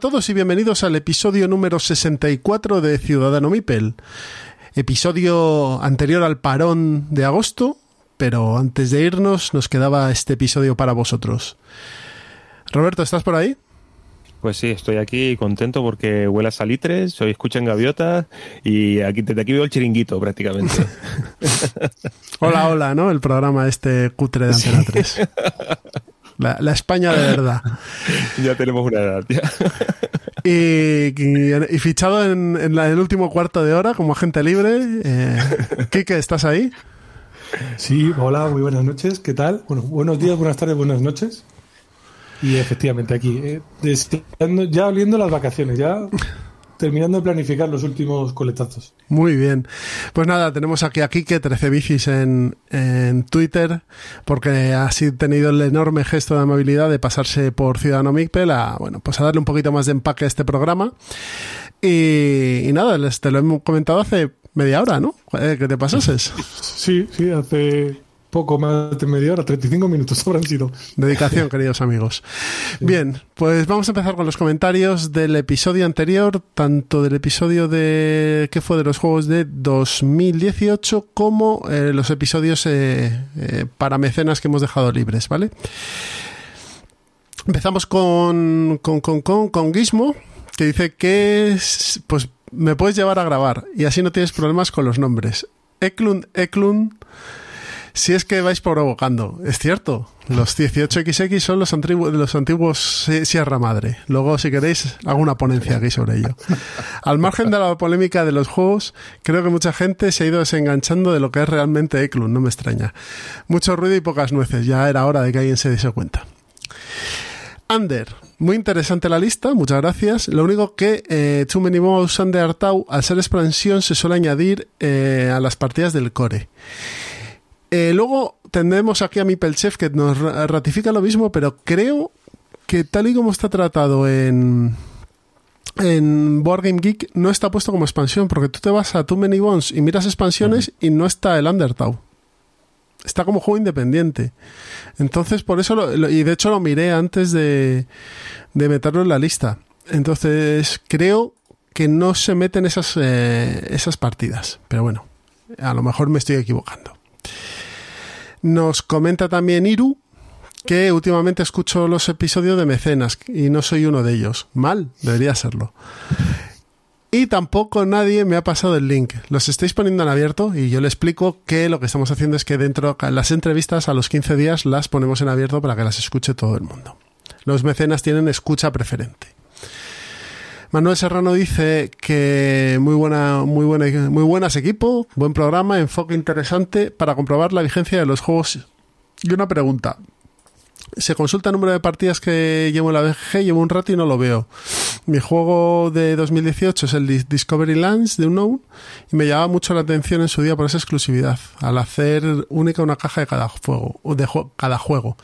A todos y bienvenidos al episodio número 64 de Ciudadano Mipel episodio anterior al parón de agosto, pero antes de irnos nos quedaba este episodio para vosotros. Roberto, ¿estás por ahí? Pues sí, estoy aquí contento porque huele a salitres, soy escuchan gaviotas y aquí, desde aquí veo el chiringuito prácticamente. hola, hola, ¿no? El programa este cutre de Antena 3. La, España de verdad. Ya tenemos una edad, ya. Y, fichado en, el último cuarto de hora como agente libre. Eh, Kike, ¿estás ahí? Sí, hola, muy buenas noches. ¿Qué tal? Bueno, buenos días, buenas tardes, buenas noches. Y efectivamente aquí, eh, ya oliendo las vacaciones, ya terminando de planificar los últimos coletazos. Muy bien. Pues nada, tenemos aquí a Kike, 13 bicis en, en Twitter, porque ha tenido el enorme gesto de amabilidad de pasarse por Ciudadano Micpel a, bueno, pues a darle un poquito más de empaque a este programa. Y, nada, te lo hemos comentado hace media hora, ¿no? Eh, que te pasases. Sí, sí, hace poco más de media hora, 35 minutos habrán sido. Dedicación, queridos amigos. Bien, pues vamos a empezar con los comentarios del episodio anterior, tanto del episodio de que fue de los juegos de 2018 como eh, los episodios eh, eh, para mecenas que hemos dejado libres, ¿vale? Empezamos con, con, con, con, con Gizmo, que dice que pues me puedes llevar a grabar y así no tienes problemas con los nombres. Eklund, Eklund si es que vais provocando. Es cierto, los 18XX son los, antiguos, los antiguos Sierra Madre. Luego, si queréis, hago una ponencia aquí sobre ello. Al margen de la polémica de los juegos, creo que mucha gente se ha ido desenganchando de lo que es realmente Eklund, no me extraña. Mucho ruido y pocas nueces, ya era hora de que alguien se diese cuenta. Under, muy interesante la lista, muchas gracias. Lo único que eh, Too Mouse Under al ser expansión, se suele añadir eh, a las partidas del core. Eh, luego tendremos aquí a mi Chef que nos ratifica lo mismo, pero creo que tal y como está tratado en, en Board Game Geek no está puesto como expansión, porque tú te vas a Too Many Bones y miras expansiones y no está el Undertow. Está como juego independiente. Entonces, por eso, lo, y de hecho lo miré antes de, de meterlo en la lista. Entonces, creo que no se meten esas, eh, esas partidas. Pero bueno, a lo mejor me estoy equivocando. Nos comenta también Iru que últimamente escucho los episodios de Mecenas y no soy uno de ellos. Mal, debería serlo. Y tampoco nadie me ha pasado el link. Los estáis poniendo en abierto y yo le explico que lo que estamos haciendo es que dentro las entrevistas a los 15 días las ponemos en abierto para que las escuche todo el mundo. Los mecenas tienen escucha preferente. Manuel Serrano dice que muy buena, muy buena, muy buenas equipo, buen programa, enfoque interesante para comprobar la vigencia de los juegos. Y una pregunta. Se consulta el número de partidas que llevo en la BG, llevo un rato y no lo veo. Mi juego de 2018 es el Discovery Lands de Unknown y me llamaba mucho la atención en su día por esa exclusividad, al hacer única una caja de cada juego, de cada juego.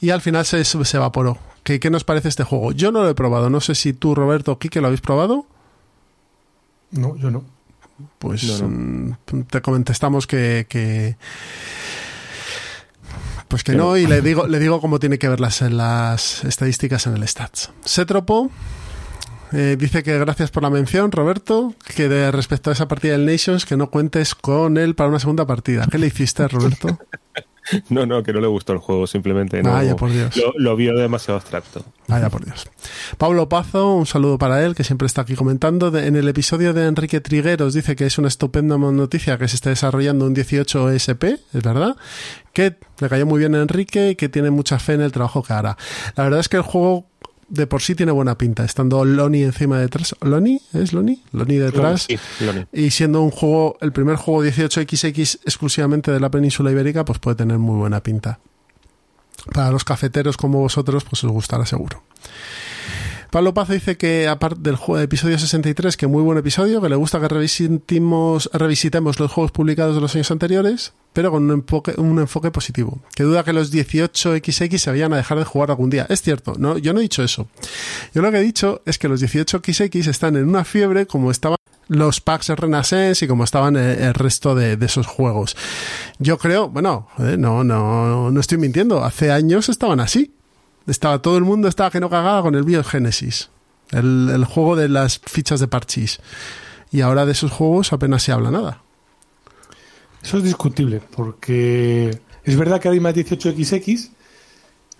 Y al final se, se evaporó. ¿Qué, nos parece este juego? Yo no lo he probado. No sé si tú, Roberto o Kike, lo habéis probado. No, yo no. Pues mm, te contestamos que, que pues que no, y le digo, le digo cómo tiene que ver las, las estadísticas en el Stats. Setropo eh, dice que gracias por la mención, Roberto, que de respecto a esa partida del Nations, que no cuentes con él para una segunda partida. ¿Qué le hiciste, Roberto? No, no, que no le gustó el juego, simplemente no. Vaya por Dios. Lo, vio demasiado abstracto. Vaya por Dios. Pablo Pazo, un saludo para él, que siempre está aquí comentando. en el episodio de Enrique Trigueros dice que es una estupenda noticia que se está desarrollando un 18 ESP, es verdad. Que le cayó muy bien a Enrique y que tiene mucha fe en el trabajo que hará. La verdad es que el juego de por sí tiene buena pinta, estando Loni encima detrás. ¿Loni? ¿Es Loni? Loni detrás. Sí, Loni. Y siendo un juego, el primer juego 18XX exclusivamente de la península ibérica, pues puede tener muy buena pinta. Para los cafeteros como vosotros, pues os gustará seguro. Pablo Paz dice que, aparte del juego de episodio 63, que muy buen episodio, que le gusta que revisitemos, revisitemos los juegos publicados de los años anteriores, pero con un enfoque, un enfoque positivo. Que duda que los 18XX se vayan a dejar de jugar algún día. Es cierto, no, yo no he dicho eso. Yo lo que he dicho es que los 18XX están en una fiebre como estaban los packs Renaissance y como estaban el, el resto de, de, esos juegos. Yo creo, bueno, eh, no, no, no estoy mintiendo, hace años estaban así. Estaba todo el mundo estaba que no cagaba con el Biogenesis, el, el juego de las fichas de parchís. Y ahora de esos juegos apenas se habla nada. Eso es discutible, porque es verdad que hay más 18XX.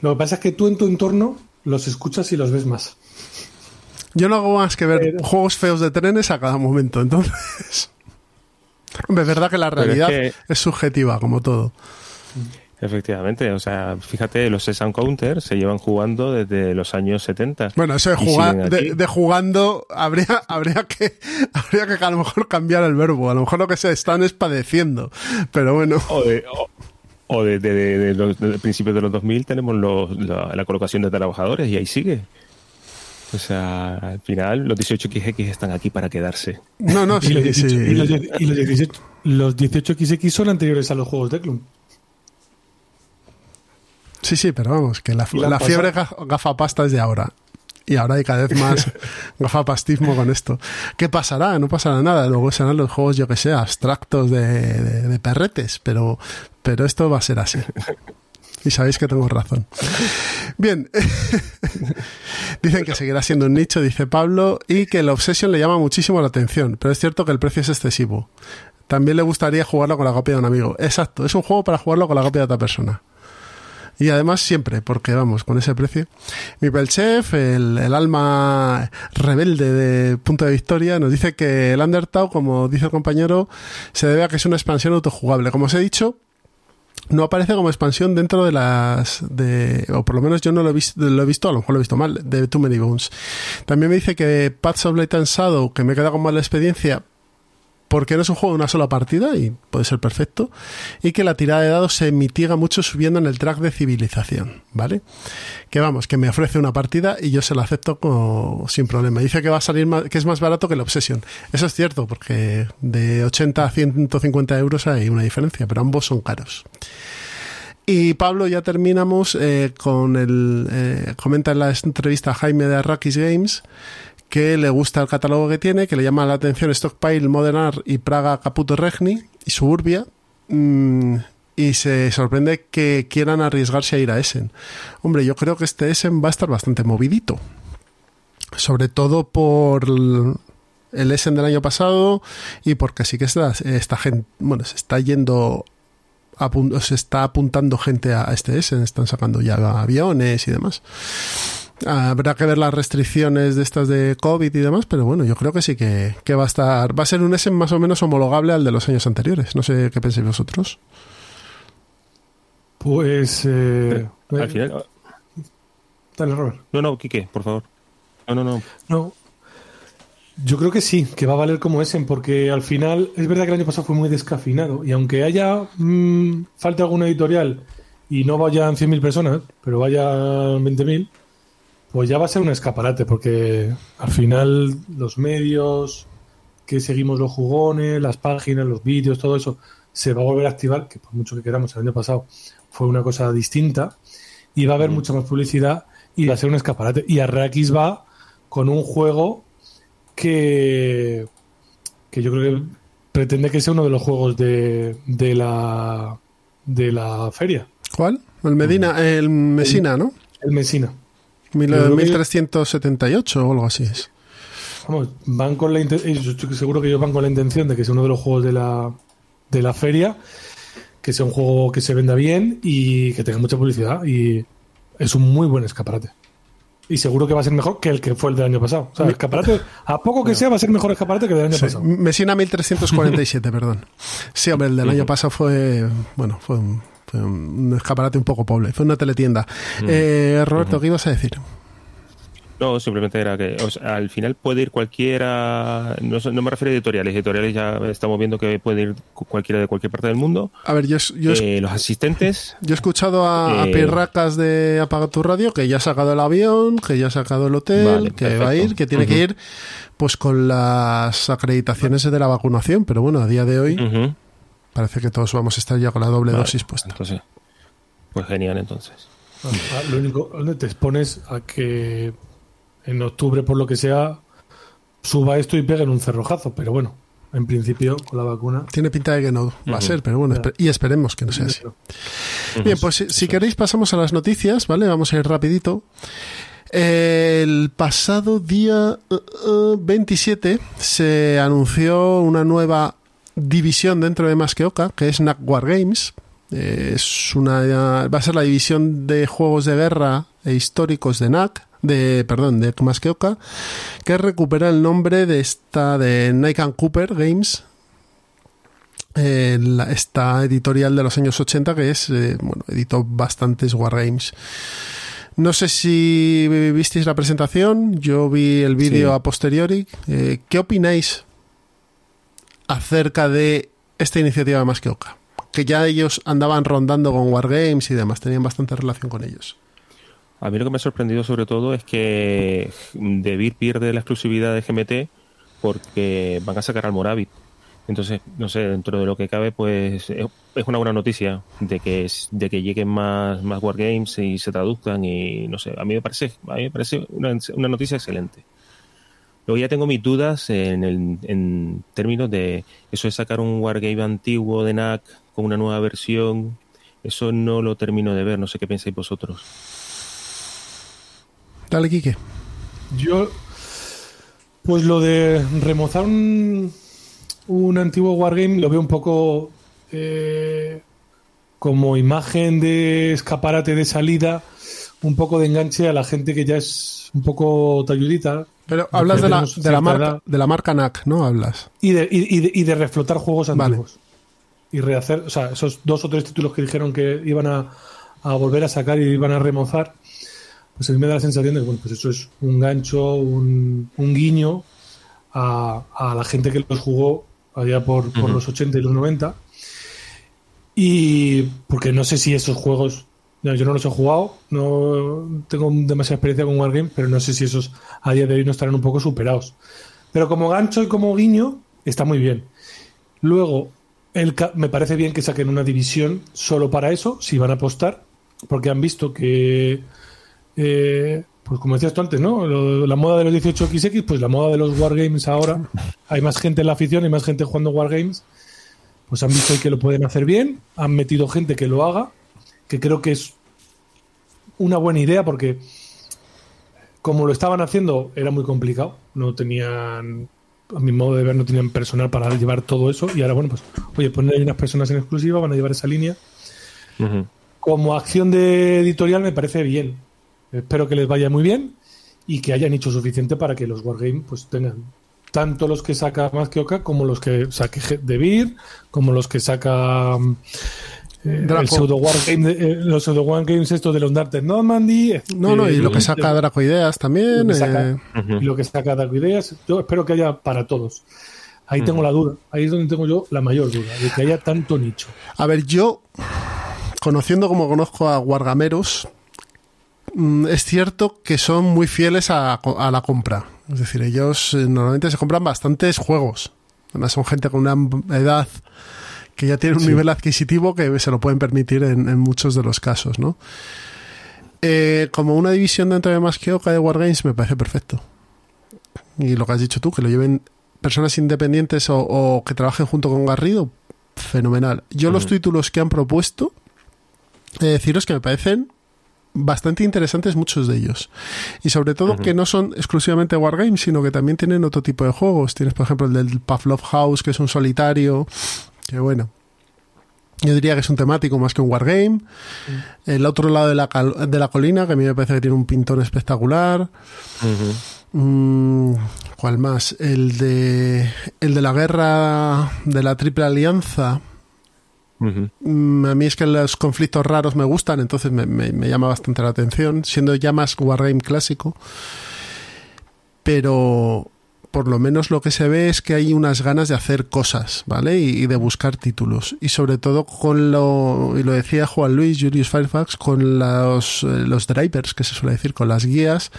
Lo que pasa es que tú en tu entorno los escuchas y los ves más. Yo no hago más que ver Pero... juegos feos de trenes a cada momento, entonces. Hombre, es verdad que la realidad es, que... es, subjetiva, como todo. Efectivamente, o sea, fíjate, los Session Counter se llevan jugando desde los años 70. Bueno, eso de, jugar, de, de, jugando, habría, habría, que, habría que a lo mejor cambiar el verbo. A lo mejor lo que se están es padeciendo. Pero bueno. O de, o, o de, de los principios de los 2000 tenemos los, la, la, colocación de trabajadores y ahí sigue. O sea, al final los 18XX están aquí para quedarse. No, no, sí, y, los, sí. y los, y los 18, los 18XX son anteriores a los juegos de Club. Sí, sí, pero vamos, que la, la, fiebre gafapasta es de ahora. Y ahora hay cada vez más gafapastismo con esto. ¿Qué pasará? No pasará nada. Luego serán los juegos, yo que sé, abstractos de, de, de perretes, pero, pero esto va a ser así. Y sabéis que tengo razón. Bien. Dicen que seguirá siendo un nicho, dice Pablo, y que la Obsession le llama muchísimo la atención, pero es cierto que el precio es excesivo. También le gustaría jugarlo con la copia de un amigo. Exacto, es un juego para jugarlo con la copia de otra persona. Y además siempre, porque vamos, con ese precio. Mi Pelchef, el, el, alma rebelde de Punto de Victoria, nos dice que el Undertale, como dice el compañero, se debe a que es una expansión autojugable. Como os he dicho, no aparece como expansión dentro de las de o por lo menos yo no lo he visto, lo he visto a lo mejor lo he visto mal de Too Many Bones también me dice que Paths of Light and Shadow que me queda con mala experiencia porque no es un juego de una sola partida y puede ser perfecto y que la tirada de dados se mitiga mucho subiendo en el track de civilización vale que vamos que me ofrece una partida y yo se la acepto como, sin problema. Dice que va a salir más, que es más barato que la Obsession. Eso es cierto porque de 80 a 150 euros hay una diferencia pero ambos son caros. Y Pablo, ya terminamos eh, con el. Eh, comenta en la entrevista a Jaime de Arrakis Games que le gusta el catálogo que tiene, que le llama la atención Stockpile, Modern Art y Praga Caputo Regni y Suburbia. Mmm, y se sorprende que quieran arriesgarse a ir a Essen. Hombre, yo creo que este Essen va a estar bastante movidito. Sobre todo por el Essen del año pasado y porque sí que está, esta gente, bueno, se está yendo se está apuntando gente a este Essen, están sacando ya aviones y demás. Habrá que ver las restricciones de estas de COVID y demás, pero bueno, yo creo que sí que, que va a estar. Va a ser un Essen más o menos homologable al de los años anteriores. No sé qué pensáis vosotros. Pues. Eh, Al final. Dale, Robert. No, no, Quique, por favor. No, no, no. No. Yo creo que sí, que va a valer como Essen, porque al final es verdad que el año pasado fue muy descafinado y aunque haya mmm, falta alguna editorial y no vayan 100.000 personas, pero vayan 20.000, pues ya va a ser un escaparate, porque al final los medios que seguimos los jugones, las páginas, los vídeos, todo eso, se va a volver a activar, que por mucho que queramos el año pasado fue una cosa distinta, y va a haber mucha más publicidad y va a ser un escaparate. Y Arrakis va con un juego que, que yo creo que pretende que sea uno de los juegos de, de la de la feria. ¿Cuál? El Medina, el Mesina, ¿no? El Mesina. 1378 o algo así es. Vamos, van con la seguro que ellos van con la intención de que sea uno de los juegos de la, de la feria, que sea un juego que se venda bien y que tenga mucha publicidad y es un muy buen escaparate. Y seguro que va a ser mejor que el que fue el del año pasado. O sea, el escaparate, a poco que sea, va a ser mejor escaparate que el del año sí. pasado. Mesina 1347, perdón. Sí, hombre, el del año pasado fue, bueno, fue un, fue un escaparate un poco pobre. Fue una teletienda. Mm. Eh, Roberto, ¿qué ibas a decir? No, simplemente era que o sea, al final puede ir cualquiera, no, no, me refiero a editoriales, editoriales ya estamos viendo que puede ir cualquiera de cualquier parte del mundo. A ver, yo, yo eh, los asistentes. Yo he escuchado a, eh, a, Pirracas de Apaga tu Radio que ya ha sacado el avión, que ya ha sacado el hotel, vale, que perfecto. va a ir, que tiene uh -huh. que ir pues con las acreditaciones de la vacunación, pero bueno, a día de hoy uh -huh. Parece que todos vamos a estar ya con la doble vale, dosis puesta. Entonces, pues genial entonces. Ah, lo único donde te expones a que en octubre, por lo que sea, suba esto y peguen un cerrojazo. Pero bueno, en principio, con la vacuna. Tiene pinta de que no va uh -huh. a ser, pero bueno, y esperemos que no sea así. Bien, pues si, si, queréis, pasamos a las noticias, ¿vale? Vamos a ir rapidito. El pasado día uh, uh, 27 se anunció una nueva división dentro de Más que Oca, que es NAC War Games. Es una, va a ser la división de juegos de guerra e históricos de NAC de perdón de más que Oca que recupera el nombre de esta de Nike and Cooper Games eh, la, esta editorial de los años 80 que es eh, bueno editó bastantes wargames no sé si visteis la presentación yo vi el vídeo sí. a posteriori eh, ¿qué opináis acerca de esta iniciativa más que Oca? que ya ellos andaban rondando con wargames y demás tenían bastante relación con ellos a mí lo que me ha sorprendido sobre todo es que Debir pierde la exclusividad de GMT porque van a sacar al Moravit. Entonces, no sé, dentro de lo que cabe, pues es una buena noticia de que de que lleguen más, más wargames y se traduzcan y no sé, a mí me parece, a mí me parece una, una noticia excelente. Luego ya tengo mis dudas en, el, en términos de eso de sacar un wargame antiguo de NAC con una nueva versión. Eso no lo termino de ver, no sé qué pensáis vosotros. Dale, Quique. Yo, pues lo de remozar un, un antiguo Wargame lo veo un poco eh, como imagen de escaparate de salida, un poco de enganche a la gente que ya es un poco talludita. Pero hablas de la, de la, marca, de la marca NAC, ¿no? Hablas. Y de, y, de, y de reflotar juegos antiguos. Vale. Y rehacer, o sea, esos dos o tres títulos que dijeron que iban a, a volver a sacar y iban a remozar pues a mí me da la sensación de que bueno, pues eso es un gancho, un, un guiño a, a, la gente que los jugó allá por, por uh -huh. los 80 y los 90. Y porque no sé si esos juegos, yo no los he jugado, no tengo demasiada experiencia con Wargame, pero no sé si esos a día de hoy no estarán un poco superados. Pero como gancho y como guiño, está muy bien. Luego, el, me parece bien que saquen una división solo para eso, si van a apostar, porque han visto que eh, pues como decías tú antes, ¿no? La moda de los 18XX, pues la moda de los wargames ahora. Hay más gente en la afición, hay más gente jugando wargames. Pues han visto que lo pueden hacer bien, han metido gente que lo haga, que creo que es una buena idea porque como lo estaban haciendo era muy complicado, no tenían, a mi modo de ver, no tenían personal para llevar todo eso y ahora, bueno, pues, oye, ponen ahí unas personas en exclusiva, van a llevar esa línea. Uh -huh. Como acción de editorial me parece bien, Espero que les vaya muy bien y que hayan hecho suficiente para que los Wargames pues tengan tanto los que saca más que Oca como los que saque De Beer, como los que saca eh, el pseudo eh, los pseudo Wargames estos de los Dark Normandy. No, no, y lo que saca Draco Ideas también. Lo que saca, eh... uh -huh. y lo que saca Draco Ideas. Yo espero que haya para todos. Ahí uh -huh. tengo la duda. Ahí es donde tengo yo la mayor duda, de que haya tanto nicho. A ver, yo, conociendo como conozco a Wargameros, Mm, es cierto que son muy fieles a, a, la compra. Es decir, ellos eh, normalmente se compran bastantes juegos. Además, son gente con una edad que ya tiene un sí. nivel adquisitivo que se lo pueden permitir en, en muchos de los casos, ¿no? Eh, como una división dentro de más que Oca de Wargames me parece perfecto. Y lo que has dicho tú, que lo lleven personas independientes o, o que trabajen junto con Garrido, fenomenal. Yo uh -huh. los títulos que han propuesto, eh, deciros que me parecen bastante interesantes muchos de ellos. Y sobre todo uh -huh. que no son exclusivamente wargames, sino que también tienen otro tipo de juegos. Tienes, por ejemplo, el del Pavlov House, que es un solitario, que bueno. Yo diría que es un temático más que un wargame. -huh. El otro lado de la, de la colina, que a mí me parece que tiene un pintón espectacular. Uh -huh. mm, ¿Cuál más? El de, el de la guerra de la Triple Alianza Uh -huh. A mí es que los conflictos raros me gustan, entonces me, me, me, llama bastante la atención, siendo ya más Wargame clásico. pero por lo menos lo que se ve es que hay unas ganas de hacer cosas, ¿vale? Y, de buscar títulos. Y sobre todo con lo, y lo decía Juan Luis, Julius Firefox, con los, eh, los drivers, que se suele decir, con las guías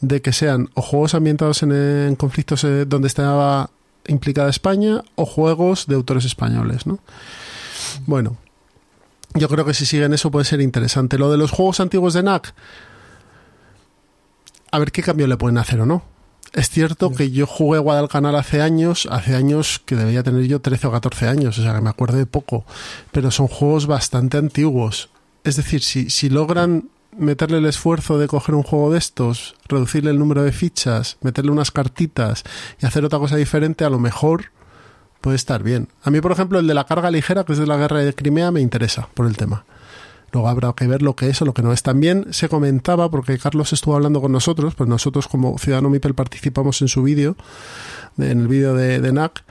de que sean o juegos ambientados en, en conflictos eh, donde estaba implicada España o juegos de autores españoles, ¿no? Bueno, yo creo que si siguen eso puede ser interesante. Lo de los juegos antiguos de NAC, a ver qué cambio le pueden hacer o no. Es cierto que yo jugué Guadalcanal hace años, hace años que debería tener yo 13 o 14 años, o sea que me acuerdo de poco, pero son juegos bastante antiguos. Es decir, si, si logran meterle el esfuerzo de coger un juego de estos, reducirle el número de fichas, meterle unas cartitas y hacer otra cosa diferente, a lo mejor puede estar bien. A mí, por ejemplo, el de la carga ligera, que es de la guerra de Crimea, me interesa por el tema. Luego habrá que ver lo que es o lo que no es. También se comentaba, porque Carlos estuvo hablando con nosotros, pues nosotros como Ciudadano Mipel participamos en su vídeo, en el vídeo de, de, NAC,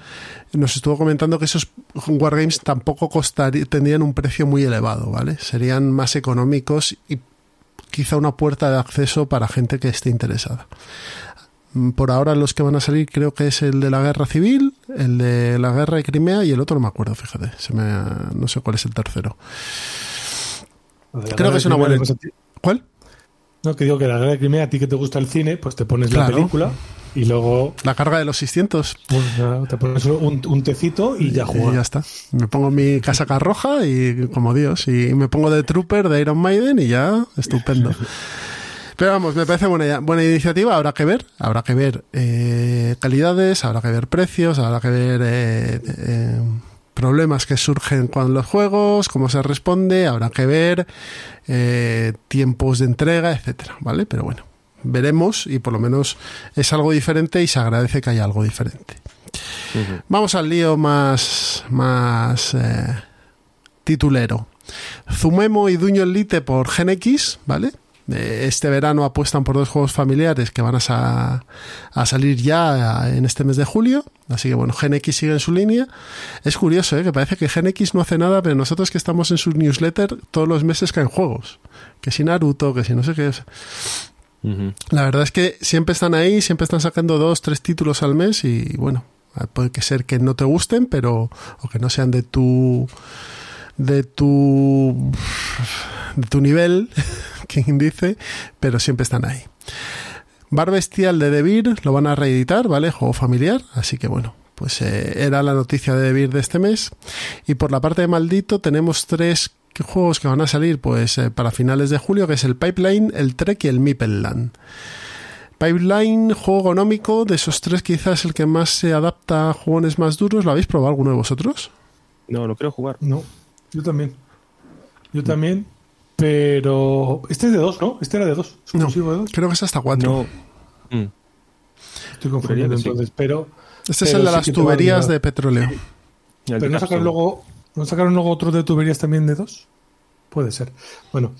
nos estuvo comentando que esos Wargames tampoco costarían, tendrían un precio muy elevado, ¿vale? Serían más económicos y quizá una puerta de acceso para gente que esté interesada. Por ahora los que van a salir creo que es el de la guerra civil, el de la guerra de Crimea y el otro no me acuerdo, fíjate, se me, no sé cuál es el tercero. Creo que es una buena. ¿Cuál? No, que digo que la guerra de Crimea, a ti que te gusta el cine, pues te pones claro. la película y luego. La carga de los 600. Pues, te pones un, un, tecito y ya juegas. Y ya está. Me pongo mi casaca roja y como Dios. Y me pongo de Trooper de Iron Maiden y ya, estupendo. Pero vamos, me parece buena, buena iniciativa. Habrá que ver, habrá que ver eh, calidades, habrá que ver precios, habrá que ver. Eh, eh, problemas que surgen con los juegos, cómo se responde, habrá que ver eh, tiempos de entrega, etcétera, ¿vale? Pero bueno, veremos y por lo menos es algo diferente y se agradece que haya algo diferente. Uh -huh. Vamos al lío más, más eh, titulero. Zumemo y Duño Elite por Gen X, ¿vale? Este verano apuestan por dos juegos familiares que van a, a, salir ya en este mes de julio. Así que bueno, Gen X sigue en su línea. Es curioso, ¿eh? que parece que Gen X no hace nada, pero nosotros que estamos en su newsletter todos los meses caen juegos. Que si Naruto, que si no sé qué es. Uh -huh. La verdad es que siempre están ahí, siempre están sacando dos, tres títulos al mes y bueno, puede que ser que no te gusten, pero o que no sean de tu de tu de tu nivel, quien dice, pero siempre están ahí. Bar Bestial de Debir lo van a reeditar, ¿vale? Juego familiar, así que bueno, pues eh, era la noticia de Debir de este mes. Y por la parte de Maldito tenemos tres juegos que van a salir pues eh, para finales de julio, que es el Pipeline, el Trek y el Mipelland. Pipeline, juego económico, de esos tres quizás el que más se adapta a jugones más duros. ¿Lo habéis probado alguno de vosotros? No, no quiero jugar. No, yo también. Yo también. Pero este es de dos, ¿no? Este era de dos. No, de dos. creo que es hasta cuatro. No. Mm. Estoy confundiendo entonces, sí. pero. Este pero es el de las sí tuberías de petróleo. Pero no sacaron luego. ¿No sacaron luego otro de tuberías también de dos? Puede ser. Bueno.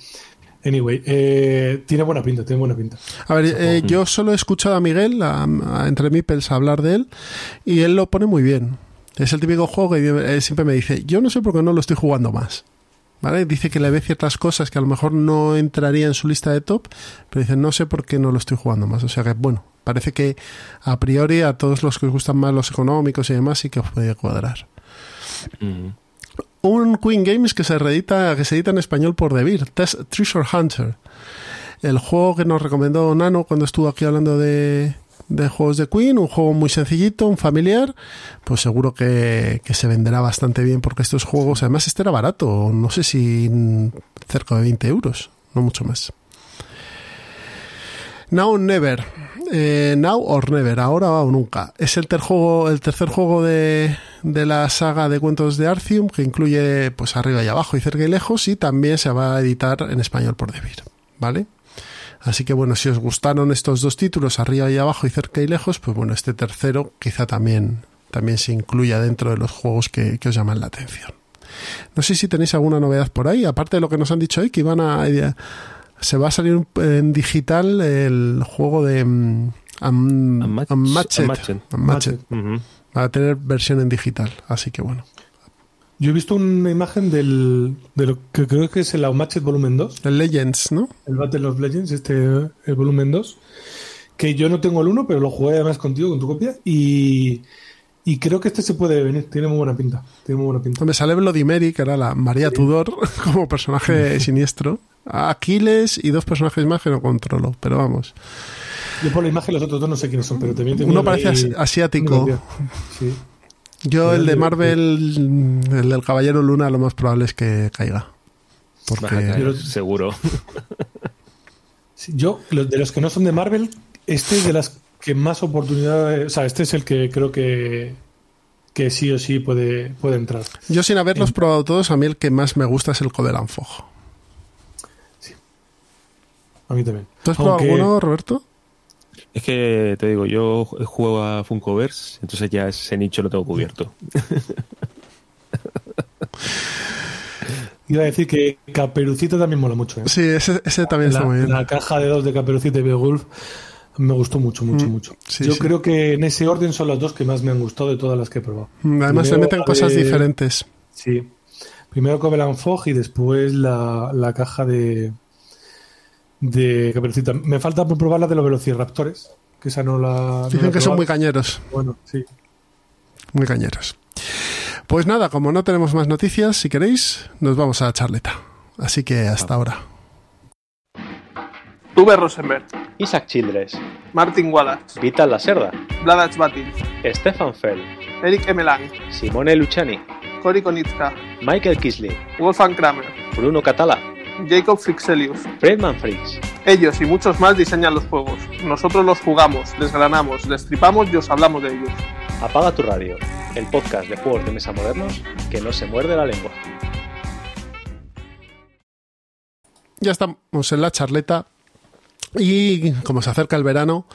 Anyway, eh, tiene buena pinta, tiene buena pinta. A ver, eh, yo solo he escuchado a Miguel, a, a Entre Mipels, hablar de él, y él lo pone muy bien. Es el típico juego que eh, siempre me dice, yo no sé por qué no lo estoy jugando más. ¿Vale? Dice que le ve ciertas cosas que a lo mejor no entraría en su lista de top, pero dice, no sé por qué no lo estoy jugando más. O sea que, bueno, parece que a priori a todos los que os gustan más los económicos y demás sí que os puede cuadrar. Un Queen Games que se reedita, que se edita en español por Debir, Treasure Hunter. El juego que nos recomendó Nano cuando estuvo aquí hablando de, de juegos de Queen, un juego muy sencillito, un familiar, pues seguro que, que, se venderá bastante bien porque estos juegos, además este era barato, no sé si cerca de 20 euros, no mucho más. Now Never, eh, Now or Never, ahora o nunca. Es el, ter el tercer juego de, de, la saga de cuentos de Arcium que incluye pues arriba y abajo y cerca y lejos y también se va a editar en español por Debir, ¿vale? Así que bueno, si os gustaron estos dos títulos, arriba y abajo y cerca y lejos, pues bueno, este tercero quizá también, también se incluya dentro de los juegos que, que os llaman la atención. No sé si tenéis alguna novedad por ahí, aparte de lo que nos han dicho hoy, que iban a... Se va a salir en digital el juego de um, Unmatched. Unmatched. Unmatched. Uh -huh. Va a tener versión en digital, así que bueno. Yo he visto una imagen del, de lo que creo que es el Unmatched Volumen 2. El Legends, ¿no? El Battle of Legends, este, el volumen 2. que yo no tengo el 1, pero lo jugué además contigo, con tu copia, y, y creo que este se puede venir, tiene muy buena pinta, tiene muy buena pinta. Me sale Bloody que era la María Tudor, como personaje siniestro. Aquiles y dos personajes más que no controlo, pero vamos. Yo por la imagen los otros dos no sé quiénes son, pero también tengo Uno parece asi- asiático. Sí. Yo el de Marvel, el del Caballero Luna, lo más probable es que caiga. Porque caer, Yo- seguro. Sí, Yo, los- de los que no son de Marvel, este es de las que más oportunidades. O sea, este es el que creo que, que sí o sí puede, puede entrar. yo sin haberlos probado todos, a mí el que más me gusta es el Codelan Fog. A mí también. ¿Tú has probado alguno, Roberto? Es que te digo, yo juego a Funkoverse, entonces ya ese nicho lo tengo cubierto. Iba a decir que Caperucita también mola mucho. ¿eh? Sí, ese, ese también está la, muy bien. la caja de dos de Caperucita y Beowulf me gustó mucho, mucho, Mm, mucho. sí, Yo sí. creo que en ese orden son las dos que más me han gustado de todas las que he probado. Además, le Primero meten cosas de- diferentes. Sí. Primero Covenant Fog y después la, la caja de, de Caperucita. Me falta probar la de los Velociraptores, que esa no la. Dicen que son muy cañeros. Bueno, sí. Muy cañeros. Pues nada, como no tenemos más noticias, si queréis, nos vamos a la charleta. Así que hasta ahora. Uwe Rosenberg, Isaac Childress, Martin Wallace, Vital Lacerda, Vladac Batin, Stefan Fell, Eric Emelang, Simone Luciani, Cory Konitska, Michael Kisley, Wolfgang Kramer, Bruno Catala, Jacob Fixelius. Fredman Fritz. Ellos y muchos más diseñan los juegos. Nosotros los jugamos, desgranamos, destripamos y os hablamos de ellos. Apaga tu radio, el podcast de juegos de mesa modernos que no se muerde la lengua. Ya estamos en la charleta. Y como se acerca el verano,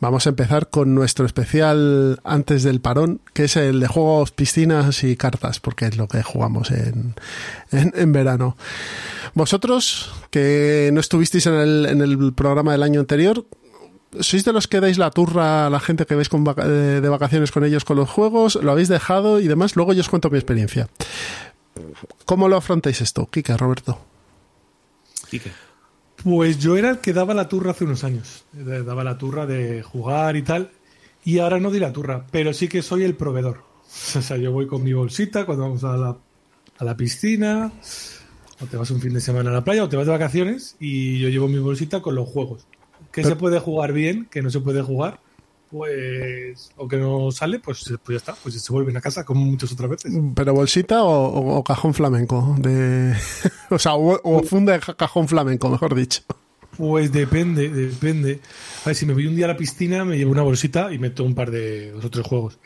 vamos a empezar con nuestro especial antes del parón, que es el de juegos, piscinas y cartas, porque es lo que jugamos en, en, verano. Vosotros, que no estuvisteis en el, en el programa del año anterior, ¿sois de los que dais la turra a la gente que vais con de vacaciones con ellos con los juegos? ¿Lo habéis dejado y demás? Luego yo os cuento mi experiencia. ¿Cómo lo afrontáis esto, Kika, Roberto? Quique. Pues yo era el que daba la turra hace unos años. Eh, Daba la turra de jugar y tal. Y ahora no di la turra, pero sí que soy el proveedor. O sea, yo voy con mi bolsita cuando vamos a la, a la piscina, o te vas un fin de semana a la playa, o te vas de vacaciones, y yo llevo mi bolsita con los juegos. Que se puede jugar bien, que no se puede jugar, pues, o que no sale, pues, pues ya está, pues se vuelven a casa como muchas otras veces. ¿Pero bolsita o, o- o cajón flamenco? De... o sea, o, o funda de ca- cajón flamenco, mejor dicho. Pues depende, depende. A ver, si me voy un día a la piscina, me llevo una bolsita y meto un par de dos o tres juegos.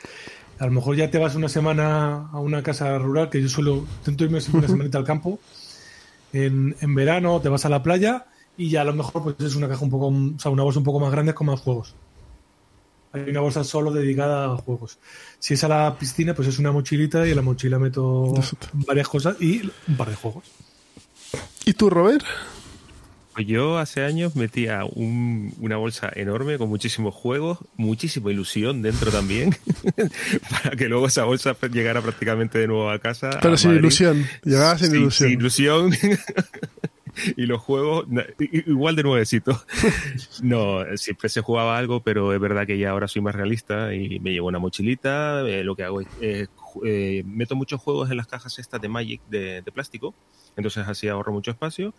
A lo mejor ya te vas una semana a una casa rural, que yo suelo, intento irme una semanita al campo. En, en verano te vas a la playa y ya a lo mejor pues es una caja un poco, o sea, una bolsa un poco más grande con más juegos. Hay una bolsa solo dedicada a juegos. Si es a la piscina, pues es una mochilita y en la mochila meto varias cosas y un par de juegos. ¿Y tú, Robert? Pues yo hace años metía un- una bolsa enorme con muchísimos juegos, muchísima ilusión dentro también, para que luego esa bolsa llegara prácticamente de nuevo a casa. Pero a sin Madrid. ilusión. Llegaba sin Sí, ilusión. sin ilusión. y los juegos igual de nuevecitos. No, siempre se jugaba algo, pero es verdad que ya ahora soy más realista y me llevo una mochilita. eh, lo que hago es eh, eh, meto muchos juegos en las cajas estas de Magic de, de plástico, entonces así ahorro mucho espacio.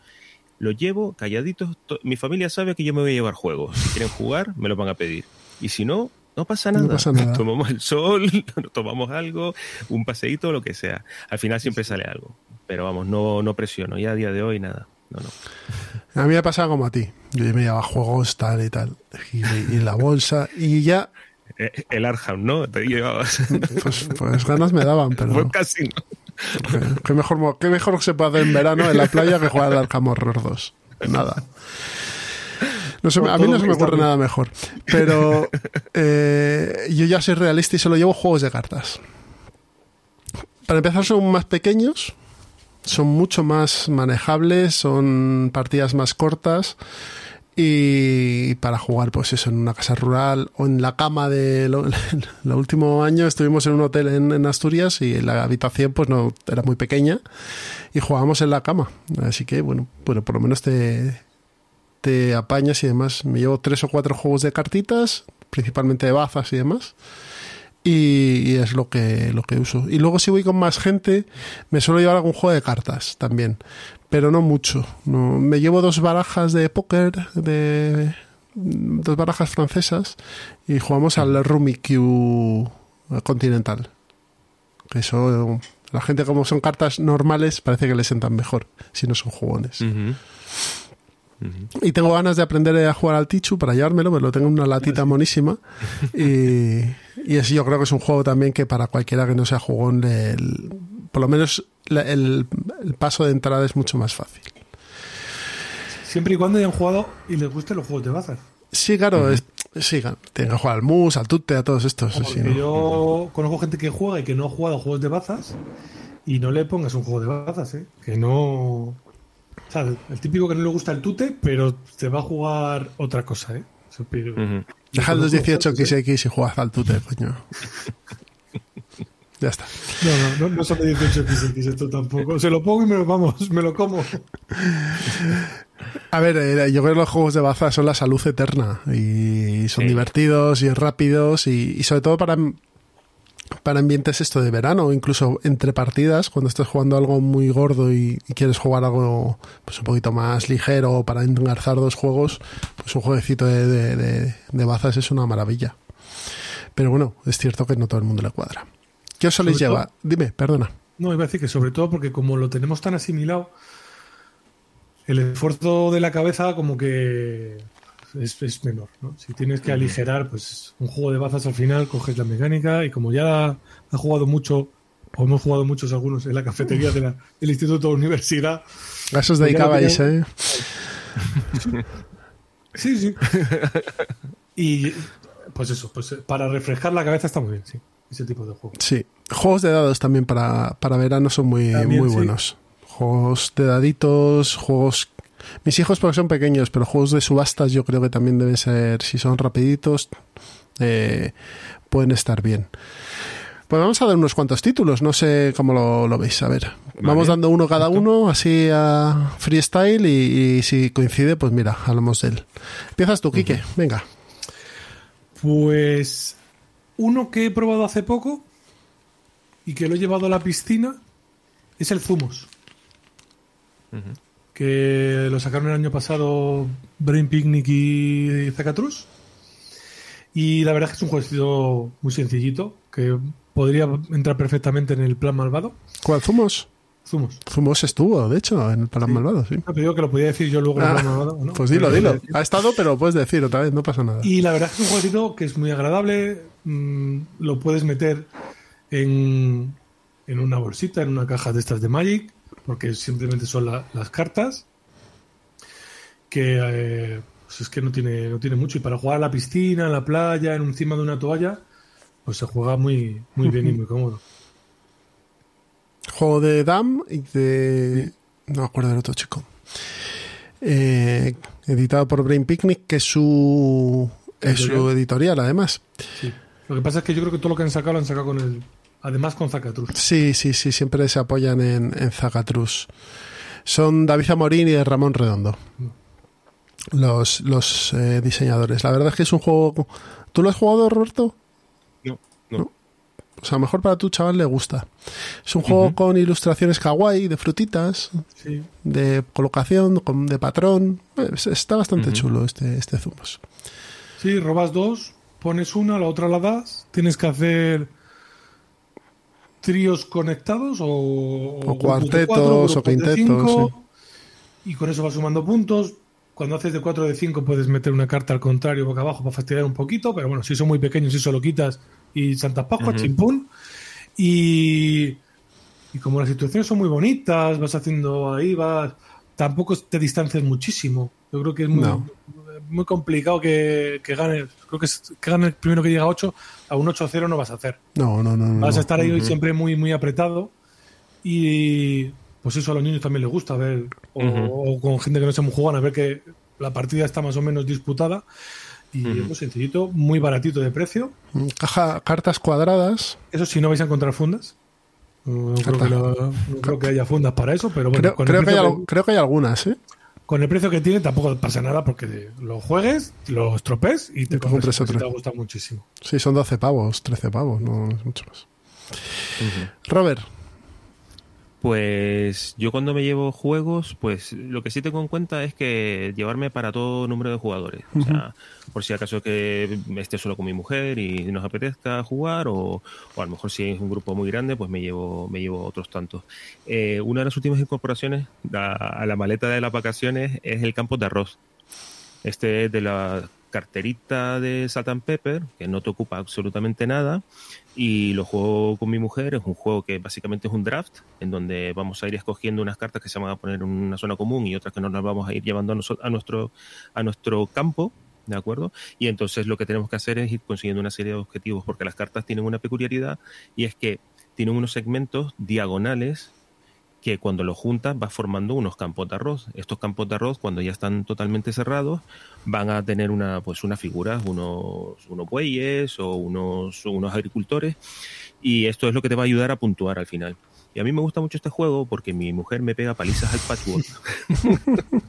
Los llevo calladitos. to- Mi familia sabe que yo me voy a llevar juegos. Si quieren jugar, me los van a pedir. Y si no, no pasa No nada. pasa nada. Tomamos el sol, nos tomamos algo, un paseíto, lo que sea. Al final siempre sale algo. Pero vamos, no, no presiono. Ya a día de hoy nada. No, no. A mí me pasaba como a ti. Yo me llevaba juegos, tal y tal. Y, y la bolsa. Y ya, Eh, El Arkham, ¿no? Te llevabas. pues, pues ganas me daban, pero Fue casi, ¿no? ¿qué, qué mejor, qué mejor se puede hacer en verano en la playa que jugar al Arkham Horror 2. Nada. No se me- a mí no se me ocurre nada mejor. Pero eh, yo ya soy realista y solo llevo juegos de cartas. Para empezar son más pequeños, son mucho más manejables, son partidas más cortas y para jugar pues eso en una casa rural o en la cama de lo, el último año estuvimos en un hotel en, Asturias y la habitación pues no era muy pequeña y jugábamos en la cama así que bueno bueno por lo menos te te apañas y demás. Me llevo tres o cuatro juegos de cartitas, principalmente de bazas y demás. Y, es lo que, lo que uso. Y luego si voy con más gente, me suelo llevar algún juego de cartas también. Pero no mucho. Me llevo dos barajas de póker, de dos barajas francesas, y jugamos al Rummy Q Continental. Que eso, la gente como son cartas normales, parece que les sentan mejor, si no son jugones. Y tengo ganas de aprender a jugar al Tichu para llevármelo, pero lo tengo en una latita monísima. Y, y así yo creo que es un juego también que para cualquiera que no sea jugón, le- el- por lo menos la- el, el paso de entrada es mucho más fácil. Siempre y cuando hayan jugado y les gusten los juegos de bazar. Sí, claro, es- sí, claro, tienen que jugar al mus, al tute, a todos estos. Yo conozco gente que juega y que no ha jugado juegos de bazas y no le pongas un juego de bazas, ¿eh? Que no... O sea, el típico que no le gusta el tute, pero te va a jugar otra cosa, ¿eh? Pero- Ujú. Dejad los conozco 18 bastantes, ¿eh? XX y jugad al tute, coño. ya está. No, no, no, no son de 18 XX esto tampoco. Se lo pongo y me lo vamos, me lo como. A ver, eh, yo creo que los juegos de baza son la salud eterna y son Sí. divertidos y rápidos y, y sobre todo para, para ambientes esto de verano o incluso entre partidas, cuando estás jugando algo muy gordo y, y quieres jugar algo pues un poquito más ligero para engarzar dos juegos, pues un jueguecito de, de, de- de bazas es una maravilla. Pero bueno, es cierto que no todo el mundo le cuadra. ¿Qué os soléis llevar? Dime, perdona. No, iba a decir que sobre todo porque como lo tenemos tan asimilado, el esfuerzo de la cabeza como que es, es menor, ¿no? Si tienes que aligerar, pues un juego de bazas al final coges la mecánica y como ya ha jugado mucho, o hemos jugado muchos algunos en la cafetería de la- del Instituto de Universidad. A eso os Pues dedicabais, ¿eh? Sí, sí. y pues eso, pues para refrescar la cabeza está muy bien, sí. Ese tipo de juego. Sí, juegos de dados también para, para verano son muy, También, muy sí. buenos. Juegos de daditos, juegos... Mis hijos porque son pequeños, pero juegos de subastas yo creo que también deben ser, si son rapiditos, eh, pueden estar bien. Pues vamos a dar unos cuantos títulos, no sé cómo lo, lo veis. A ver, vamos dando uno cada uno, así a freestyle, y, y si coincide, pues mira, hablamos de él. Empiezas tú, Quique, venga. Pues uno que he probado hace poco y que lo he llevado a la piscina es el Zumos. Que lo sacaron el año pasado Brain Picnic y Zacatrus. Y la verdad es que es un jueguecito muy sencillito que podría entrar perfectamente en el plan malvado. ¿Cuál Zumos? Zumos. Zumos estuvo, de hecho, en el Plan Malvado, sí. No, te digo que lo podía decir yo luego en el Ah, plan malvado. Pues dilo, dilo. Ha estado, pero lo puedes decir otra vez, no pasa nada. Y la verdad es que es un jueguecito que es muy agradable. mm, lo puedes meter en, en una bolsita, en una caja de estas de Magic, porque simplemente son la- las cartas. Que eh, pues es que no tiene, no tiene mucho. Y para jugar a la piscina, en la playa, en encima de una toalla, pues se juega muy, muy bien y muy cómodo. Juego de Dam y de. No me acuerdo del otro chico. Eh, editado por Brain Picnic, que es su. Es su Editorial. editorial, además. Sí. Lo que pasa es que yo creo que todo lo que han sacado lo han sacado con el. Además con Zacatrus. Sí, sí, sí, siempre se apoyan en, en Zacatrus. Son David Zamorín y Ramón Redondo. Los, los eh, diseñadores. La verdad es que es un juego. ¿Tú lo has jugado, Roberto? No, no. O sea, a lo mejor para tu chaval le gusta. Es un juego con ilustraciones kawaii, de frutitas, Sí. de colocación, con- de patrón. Es- Está bastante chulo este, este Zumos. Sí, robas dos, pones una, la otra la das, tienes que hacer tríos conectados o, cuartetos, cuatro, o quintetos, cinco, Y con eso vas sumando puntos. Cuando haces de 4 o de 5 puedes meter una carta al contrario boca abajo para fastidiar un poquito, pero bueno, si son muy pequeños, eso lo quitas y Santas Pascuas, Ujú. chimpún. Y, y como las situaciones son muy bonitas, vas haciendo ahí, vas. Tampoco te distancias muchísimo. Yo creo que es muy, No. Muy complicado que, que gane. Creo que, es- que gane el primero que llega a 8. A un 8-0 no vas a hacer. No, no, no. no, Vas a no. estar ahí siempre muy, muy apretado. Y pues eso a los niños también les gusta ver. O, con gente que no se muy jugona, ver que la partida está más o menos disputada. Y es muy sencillito, muy baratito de precio. Caja, cartas cuadradas. Eso si no vais a encontrar fundas. No creo, que, la- no creo que haya fundas para eso, pero bueno, Creo, que hay, creo que hay algunas, ¿eh? Con el precio que tiene tampoco pasa nada porque lo juegues, lo estropees y te compres otro. Te va a gustar muchísimo. Sí, son 12 pavos, 13 pavos, no es mucho más. Robert, Pues yo cuando me llevo juegos, pues lo que sí tengo en cuenta es que llevarme para todo número de jugadores. O sea, por si acaso que esté solo con mi mujer y nos apetezca jugar, o, o a lo mejor si es un grupo muy grande, pues me llevo, me llevo otros tantos. Eh, una de las últimas incorporaciones a, a la maleta de las vacaciones es el campo de arroz. Este es de la carterita de Salt and Pepper, que no te ocupa absolutamente nada, y lo juego con mi mujer. Es un juego que básicamente es un draft, en donde vamos a ir escogiendo unas cartas que se van a poner en una zona común y otras que nos las vamos a ir llevando a, a nuestro, a nuestro campo. ¿De acuerdo? Y entonces lo que tenemos que hacer es ir consiguiendo una serie de objetivos, porque las cartas tienen una peculiaridad y es que tienen unos segmentos diagonales que cuando lo juntas vas formando unos campos de arroz. Estos campos de arroz, cuando ya están totalmente cerrados, van a tener una, pues unas figuras, unos, unos bueyes o unos, unos agricultores, y esto es lo que te va a ayudar a puntuar al final. Y a mí me gusta mucho este juego porque mi mujer me pega palizas al patchwork.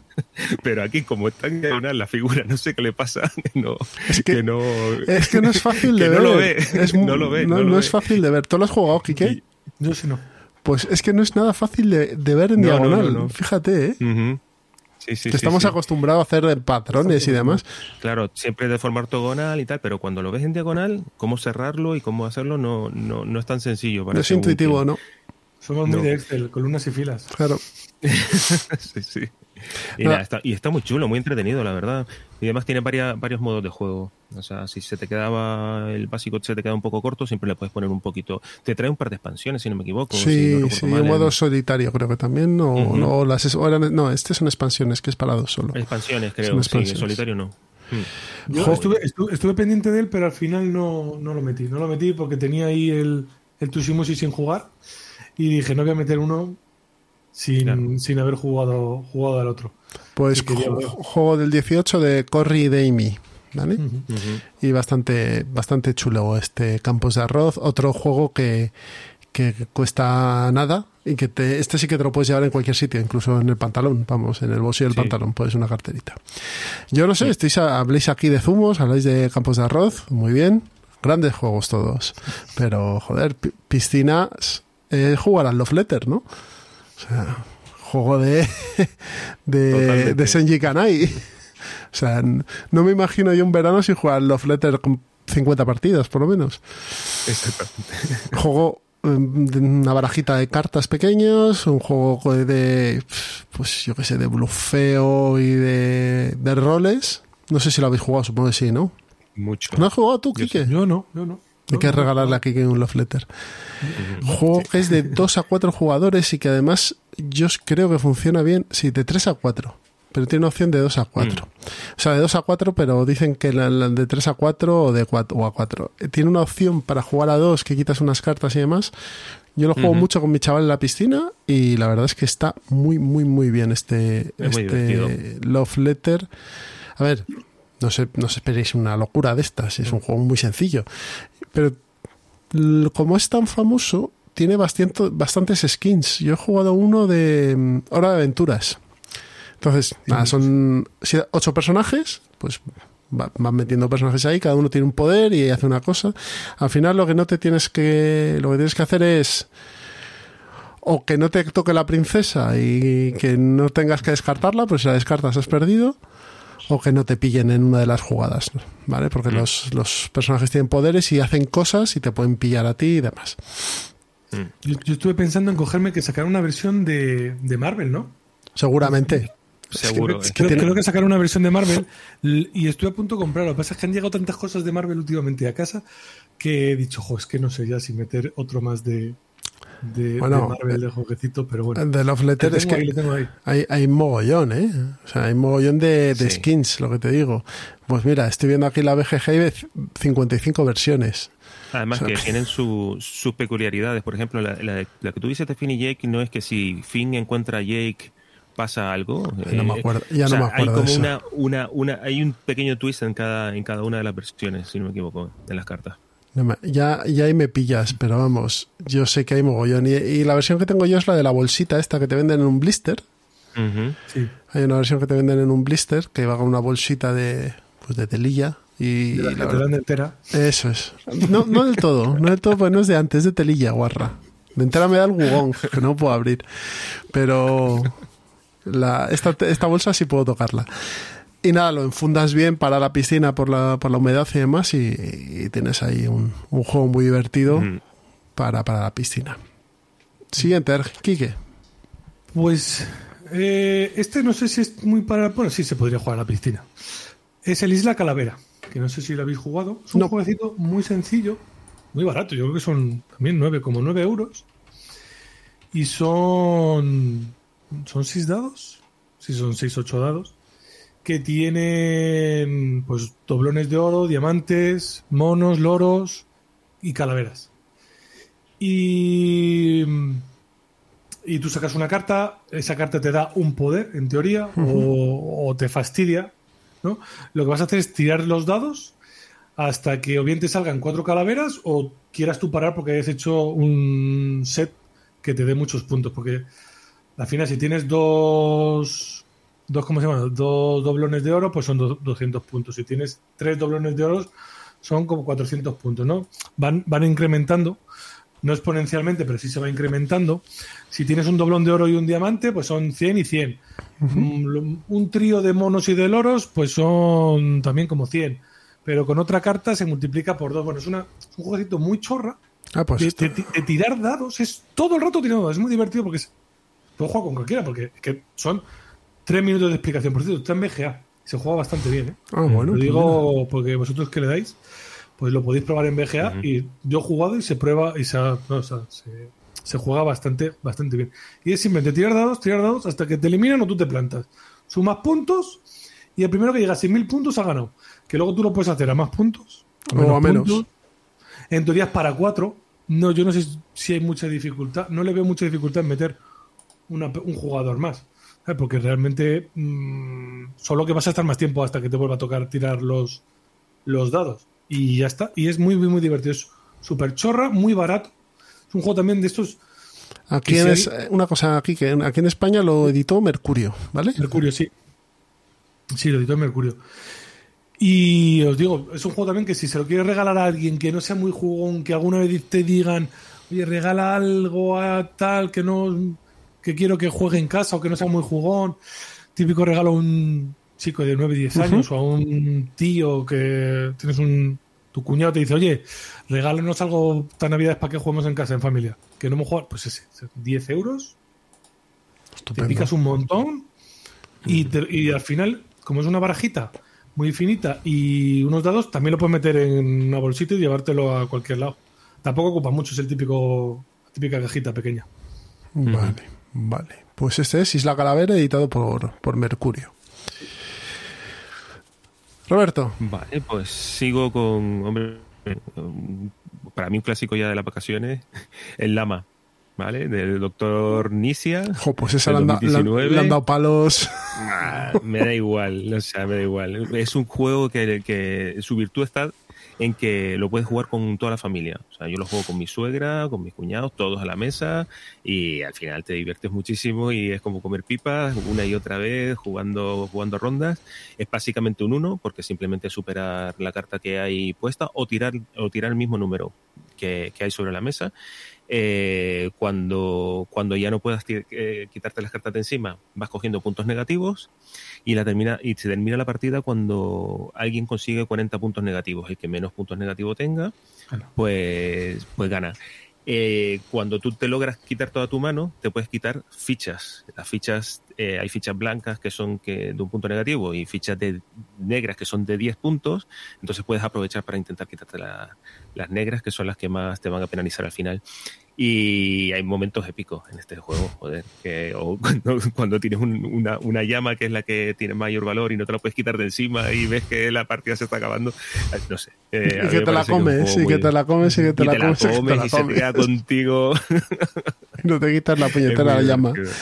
Pero aquí, como está en diagonal la figura, no sé qué le pasa, no, Es que- que no, es que no es fácil de que ver. no lo ve, Es no lo ve, no, no lo no ve. es fácil de ver. ¿Tú lo has jugado, Kike? Yo sí no. Pues es que no es nada fácil de, de ver en No, diagonal. no, no. Fíjate, ¿eh? Sí, sí, que sí, estamos sí. acostumbrados a hacer patrones y demás. Claro, siempre de forma ortogonal y tal, pero cuando lo ves en diagonal, cómo cerrarlo y cómo hacerlo no, no, no es tan sencillo. Para No es intuitivo. ¿no? Somos muy de Excel, columnas y filas. Claro. sí, sí. Y, No. nada, está, y está muy chulo, muy entretenido, la verdad. Y además tiene varias, varios modos de juego. O sea, si se te quedaba el básico, se te queda un poco corto, siempre le puedes poner un poquito. Te trae un par de expansiones, si no me equivoco. si no Sí, sí, mal, un modo en- solitario creo que también. O, Ujú. no, las, es- o eran- no, este son expansiones, que es para dos solo. Expansiones, creo. Son Sí, expansiones. en solitario no. Mm. Yo Jo- estuve, estuve, estuve pendiente de él, pero al final no, no lo metí. No lo metí porque tenía ahí el, el Tushimoshi sin jugar. Y dije, no voy a meter uno sin, Claro. sin haber jugado, jugado al otro. Pues Sí, juego del 18 de Corry y Damie. ¿Vale? Y bastante, bastante chulo este Campos de Arroz. Otro juego que, que cuesta nada y que te, este sí que te lo puedes llevar en cualquier sitio, incluso en el pantalón, vamos, en el bolsillo del Sí. pantalón, puedes una carterita. Yo no sé, estáis a- habléis aquí de zumos, habláis de Campos de Arroz, muy bien. Grandes juegos todos. Pero, joder, pi- piscinas, eh, jugar al Love Letter, ¿no? O sea, juego de, de, Totalmente. de Senji Kanai. O sea, no me imagino yo un verano sin jugar Love Letter con 50 partidas, por lo menos. Exactamente. Juego em, una barajita de cartas pequeños, un juego de, pues yo qué sé, de blufeo y de, de roles. No sé si lo habéis jugado, supongo que sí, ¿no? Mucho. ¿No has jugado tú, Yo Kike? Yo no, yo no. Hay que regalarle a Kike un Love Letter. Juego que es de 2 a 4 jugadores y que además yo creo que funciona bien. Sí, de 3 a 4. Pero tiene una opción de 2 a 4. O sea, de 2 a 4, pero dicen que la, la de 3 a 4 o de 4 o a 4. Eh, Tiene una opción para jugar a 2 que quitas unas cartas y demás. Yo lo juego Ujú. mucho con mi chaval en la piscina y la verdad es que está muy, muy, muy bien este, Es este. Love Letter. A ver, no, sé, no os esperéis una locura de estas, es un juego muy sencillo. Pero como es tan famoso, tiene bastante, bastantes skins. Yo he jugado uno de mm, Hora de Aventuras. Entonces, nada, son ocho personajes, pues va- van metiendo personajes ahí, cada uno tiene un poder y hace una cosa. Al final lo que no te tienes que, lo que tienes que hacer es o que no te toque la princesa y que no tengas que descartarla, pues si la descartas has perdido, o que no te pillen en una de las jugadas. ¿vale? Porque los, los personajes tienen poderes y hacen cosas y te pueden pillar a ti y demás. Yo, yo estuve pensando en cogerme que sacar una versión de, de Marvel, ¿no? Seguramente. Seguro. Es eh. que creo, que sacar una versión de Marvel y estoy a punto de comprarlo. Lo que pasa es que han llegado tantas cosas de Marvel últimamente a casa que he dicho, jo, es que no sé ya si meter otro más de, de, Bueno, de Marvel de jueguecito, pero bueno. De Love Letter Le es que ahí, le tengo ahí. hay, hay mogollón, ¿eh? O sea, hay mogollón de, de Sí. skins, lo que te digo. Pues mira, estoy viendo aquí la BGG y ve 55 versiones. Además O sea, que tienen su- sus peculiaridades. Por ejemplo, la, la- la que tú dices de Finn y Jake no es que si Finn encuentra a Jake pasa algo. No me Eh, acuerdo- ya o no sea, me acuerdo Hay de como eso. una, una, una, hay un pequeño twist en cada, en cada una de las versiones, si no me equivoco, en las cartas. Ya, ya ahí me pillas, pero vamos, yo sé que hay mogollón. Y, y la versión que tengo yo es la de la bolsita esta que te venden en un blister. Sí. Hay una versión que te venden en un blister que va con una bolsita de, pues de telilla. Y, De la y que la te verdad- dan de entera. Eso es. No, no del todo, no del todo, pues no es de antes, es de telilla, guarra. De entera me da el gugón, que no puedo abrir. Pero la, esta, esta bolsa sí puedo tocarla. Y nada, lo enfundas bien para la piscina por la, por la humedad y demás y, y tienes ahí un, un juego muy divertido Mm. para, para la piscina. Siguiente, Erg, Quique. Pues eh, este no sé si es muy para. Bueno, sí se podría jugar a la piscina. Es el Isla Calavera, que no sé si lo habéis jugado. Es un No. jueguecito muy sencillo, muy barato. Yo creo que son también 9,9 euros. Y son. ¿Son 6 dados? Sí, son 6, 8 dados. Que tienen pues doblones de oro, diamantes, monos, loros y calaveras. Y y tú sacas una carta, esa carta te da un poder, en teoría, o, o te fastidia, ¿no? Lo que vas a hacer es tirar los dados hasta que o bien te salgan cuatro calaveras o quieras tú parar porque hayas hecho un set que te dé muchos puntos, porque al final si tienes dos, dos ¿cómo se llama? Dos doblones de oro, pues son do- 200 puntos. Si tienes tres doblones de oro, son como 400 puntos, ¿no? Van, van incrementando, no exponencialmente, pero sí se va incrementando. Si tienes un doblón de oro y un diamante, pues son 100 y 100. Un, un trío de monos y de loros, pues son también como 100. Pero con otra carta se multiplica por dos. Bueno, es, una, un jueguecito muy chorra Ah, pues de, esto- de- de tirar dados. Es todo el rato tirando dados. Es muy divertido porque es, puedo jugar con cualquiera, porque es que son tres minutos de explicación. Por cierto, está en BGA. Se juega bastante bien, ¿eh? Ah, bueno. Lo digo porque vosotros que le dais, pues lo podéis probar en BGA y yo he jugado y se prueba y se, ha- no, o sea, se, se juega bastante, bastante bien. Y es simplemente tirar dados, tirar dados hasta que te eliminan o tú te plantas. Sumas puntos y el primero que llega a 6.000 puntos ha ganado. Que luego tú lo puedes hacer a más puntos O a menos. puntos. En teoría es para cuatro. No, yo no sé si hay mucha dificultad. No le veo mucha dificultad en meter una- un jugador más. Porque realmente mm, solo que vas a estar más tiempo hasta que te vuelva a tocar tirar los, los dados. Y ya está. Y es muy, muy, muy divertido. Es súper chorra, muy barato. Es un juego también de estos. Aquí que en si es- una cosa aquí que aquí en España lo editó Mercurio, ¿vale? Mercurio, sí. Sí, lo editó Mercurio. Y os digo, es un juego también que si se lo quieres regalar a alguien que no sea muy jugón, que alguna vez te digan, oye, regala algo a tal que no que quiero que juegue en casa o que no sea muy jugón, típico regalo a un chico de 9, 10 años o a un tío que tienes un tu cuñado te dice, oye, regálanos algo esta Navidad para que juguemos en casa, en familia. Que no hemos jugado, pues ese, 10 euros, te picas un montón y, te- y al final, como es una barajita muy finita y unos dados, también lo puedes meter en una bolsita y llevártelo a cualquier lado. Tampoco ocupa mucho, es el típico típica cajita pequeña. Vale, vale. Pues este es Isla Calavera editado por, por Mercurio. Roberto, Vale, pues sigo con, hombre, um, para mí un clásico ya de las vacaciones, el Lama, ¿vale? Del doctor Nisia. jo, pues esa le del han, da- le han- 2019. le han dado palos. Ah, me da igual, o sea, me da igual. Es un juego que, que su virtud está en que lo puedes jugar con toda la familia. O sea, yo lo juego con mi suegra, con mis cuñados, todos a la mesa y al final te diviertes muchísimo y es como comer pipas una y otra vez jugando, jugando rondas. Es básicamente un uno porque simplemente superar la carta que hay puesta o tirar, o tirar el mismo número que, que hay sobre la mesa. Eh, cuando, cuando ya no puedas eh, quitarte las cartas de encima, vas cogiendo puntos negativos y la termina y se termina la partida cuando alguien consigue 40 puntos negativos. El que menos puntos negativos tenga, pues, pues gana. Eh, cuando tú te logras quitar toda tu mano, te puedes quitar fichas. Las fichas, eh, hay fichas blancas que son que, de un punto negativo y fichas de, negras que son de 10 puntos. Entonces puedes aprovechar para intentar quitarte la- las negras, que son las que más te van a penalizar al final. Y hay momentos épicos en este juego, joder. Que, o cuando, cuando tienes un- una, una llama que es la que tiene mayor valor y no te la puedes quitar de encima y ves que la partida se está acabando. No sé. eh, y que te la comes, y que te la comes, y que te la la comes, y que te comes la y se te queda comes. contigo. No te quitas la puñetera muy llama. divertido.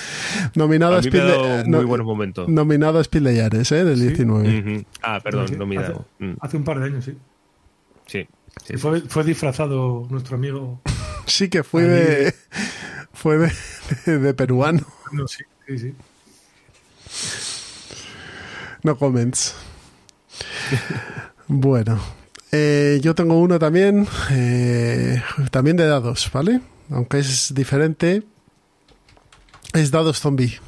Nominado A de, muy no- buenos momentos. nominado a Spiel de Yares, ¿eh? Del 19. Ujú. Ah, perdón, Sí, no me he dado. hace, Mm, hace un par de años, sí. Sí. sí, fue, fue disfrazado nuestro amigo. Sí que fue Ahí- de... Fue de, de peruano. No, sí, sí, sí. No comments. Bueno, eh, yo tengo uno también, eh, también de dados, ¿vale? Aunque es diferente, es dados zombie.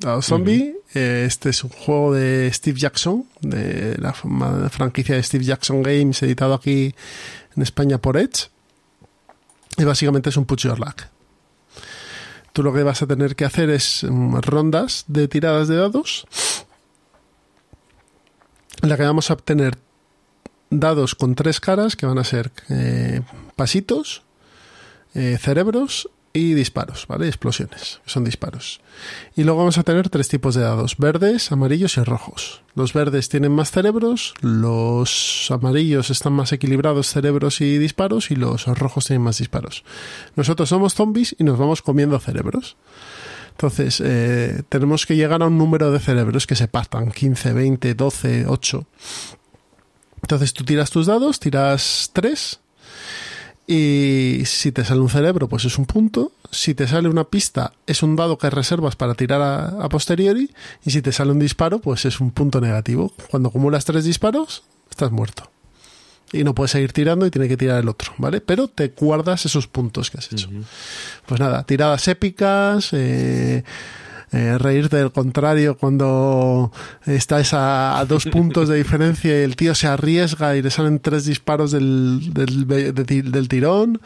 Dados zombie, eh, este es un juego de Steve Jackson, de la franquicia de Steve Jackson Games, editado aquí en España por Edge. Y básicamente es un put your luck. Tú lo que vas a tener que hacer es mm, rondas de tiradas de dados en la que vamos a obtener dados con tres caras que van a ser eh, pasitos, eh, cerebros y disparos, ¿vale? Explosiones, son disparos. Y luego vamos a tener tres tipos de dados, verdes, amarillos y rojos. Los verdes tienen más cerebros, los amarillos están más equilibrados cerebros y disparos y los rojos tienen más disparos. Nosotros somos zombies y nos vamos comiendo cerebros. Entonces, eh, tenemos que llegar a un número de cerebros que se pactan, 15, 20, 12, 8. Entonces tú tiras tus dados, tiras 3 y si te sale un cerebro, pues es un punto. Si te sale una pista, es un dado que reservas para tirar a, a posteriori. Y si te sale un disparo, pues es un punto negativo. Cuando acumulas tres disparos, estás muerto. Y no puedes seguir tirando y tiene que tirar el otro, ¿vale? Pero te guardas esos puntos que has hecho. Pues nada, tiradas épicas, eh, eh, reírte del contrario cuando estás a, dos puntos de diferencia y el tío se arriesga y le salen tres disparos del, del, de- de- del tirón.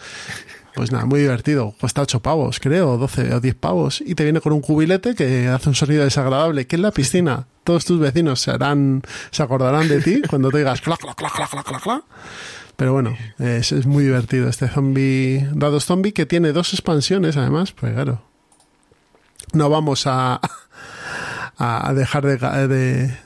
Pues nada, muy divertido. Cuesta 8 pavos, creo, o 12 o 10 pavos. Y te viene con un cubilete que hace un sonido desagradable, que en la piscina. Todos tus vecinos se harán, se acordarán de ti cuando te digas clac, clac, clac, clac, clac, clac. Pero bueno, es, es muy divertido este zombie, dados zombie que tiene dos expansiones además, pues claro. No vamos a, a dejar de, de,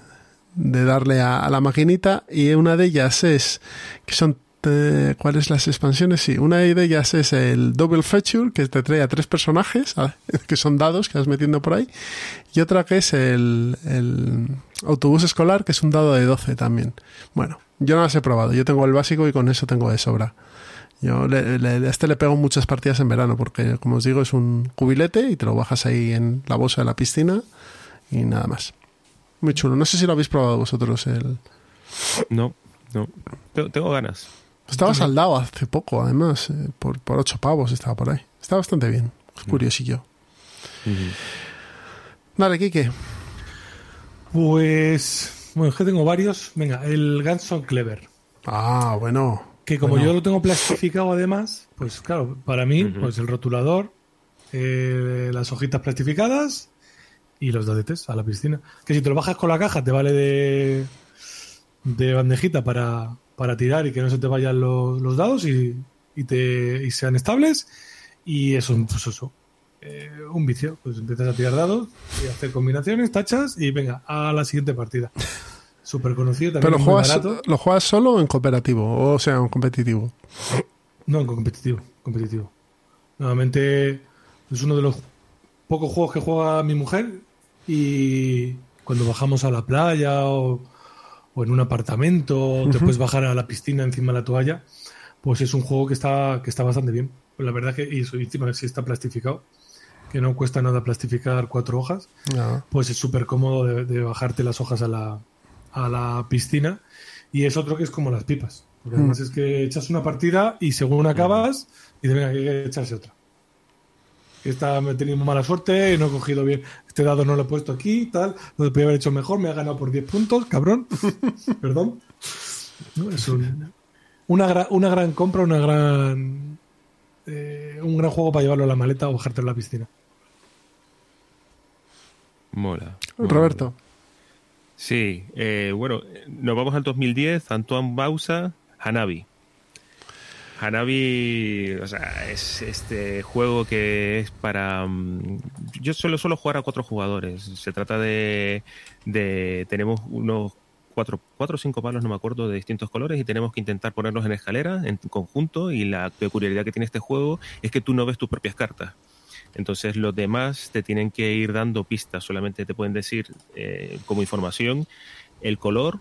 de darle a, la maquinita y una de ellas es que son eh, ¿cuáles las expansiones? Sí, una de ellas es el Double Feature que te trae a tres personajes que son dados que vas metiendo por ahí y otra que es el, el autobús escolar que es un dado de 12 también. Bueno, yo no las he probado, yo tengo el básico y con eso tengo de sobra. Yo le, le- a este le pego muchas partidas en verano porque, como os digo, es un cubilete y te lo bajas ahí en la bolsa de la piscina y nada más. Muy chulo. No sé si lo habéis probado vosotros. El... No, no. Tengo, tengo ganas. Estaba saldado hace poco, además. eh, por, por 8 pavos estaba por ahí. Está bastante bien. Es curiosillo. Vale, Kike. Pues. Bueno, es que tengo varios. Venga, el Ganson Clever. Ah, bueno. Que como Bueno. yo lo tengo plastificado además, pues claro, para mí, pues el rotulador, eh, las hojitas plastificadas y los dadetes a la piscina. Que si te lo bajas con la caja te vale de, de bandejita para, para tirar y que no se te vayan los, los dados y, y, te, y sean estables. Y eso, pues eso, eh, un vicio. Pues empiezas a tirar dados y a hacer combinaciones, tachas y venga, a la siguiente partida. Súper conocido también. ¿Pero es lo juegas, barato. lo juegas solo o en cooperativo? O sea, en competitivo. No, en competitivo, competitivo. Nuevamente es uno de los pocos juegos que juega mi mujer y cuando bajamos a la playa o, o en un apartamento, te puedes bajar a la piscina encima de la toalla, pues es un juego que está, que está bastante bien. Pues la verdad que y encima sí está plastificado, que no cuesta nada plastificar cuatro hojas, pues es súper cómodo de, de bajarte las hojas a la, a la piscina. Y es otro que es como las pipas. Porque además es que echas una partida y según acabas, dices, venga, que hay que echarse otra. Esta me he tenido mala suerte, no he cogido bien. Este dado no lo he puesto aquí, tal. Lo podría haber hecho mejor, me ha ganado por 10 puntos, cabrón. Perdón. No, es un- una, gra- una gran compra, una gran. eh, un gran juego para llevarlo a la maleta o bajarte en la piscina. Mola. mola. Roberto. Sí, eh, bueno, nos vamos al 2010, Antoine Bausa, Hanabi. Hanabi, o sea, es este juego que es para... mm, Yo solo suelo jugar a cuatro jugadores. Se trata de... de tenemos unos cuatro, cuatro o cinco palos, no me acuerdo, de distintos colores y tenemos que intentar ponerlos en escalera, en conjunto, y la peculiaridad que tiene este juego es que tú no ves tus propias cartas. Entonces los demás te tienen que ir dando pistas, solamente te pueden decir eh, como información el color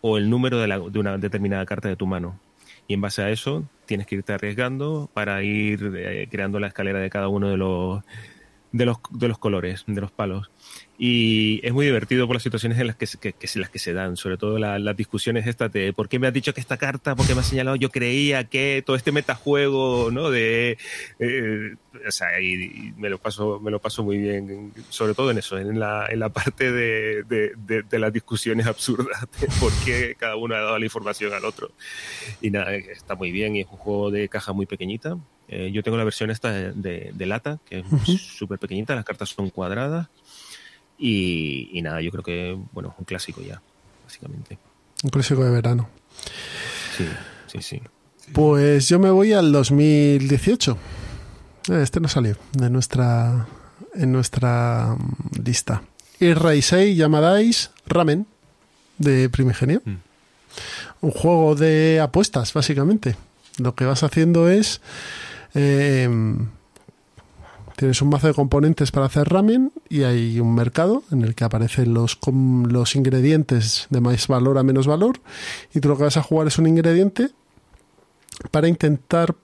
o el número de, la- de una determinada carta de tu mano. Y en base a eso tienes que irte arriesgando para ir eh, creando la escalera de cada uno de los, de los, de los colores, de los palos. Y es muy divertido por las situaciones en las que, se- que, que las que se dan, sobre todo la- las discusiones estas de por qué me has dicho que esta carta, por qué me has señalado, yo creía que todo este metajuego, ¿no? De, eh, o sea, y, y me lo paso, me lo paso muy bien, sobre todo en eso, en la, en la parte de, de, de- de las discusiones absurdas, de por qué cada uno ha dado la información al otro. Y nada, está muy bien y es un juego de caja muy pequeñita. Eh, yo tengo la versión esta de, de- de lata, que es súper pequeñita, las cartas son cuadradas. Y, y nada, yo creo que, bueno, un clásico ya, básicamente. Un clásico de verano. Sí, sí, sí. Pues yo me voy al 2018. Eh, Este no salió de nuestra en nuestra mm, lista. Irraisei llamadais Ramen de Primigenio. Mm. Un juego de apuestas, básicamente. Lo que vas haciendo es eh, tienes un mazo de componentes para hacer ramen y hay un mercado en el que aparecen los, los ingredientes de más valor a menos valor y tú lo que vas a jugar es un ingrediente para intentar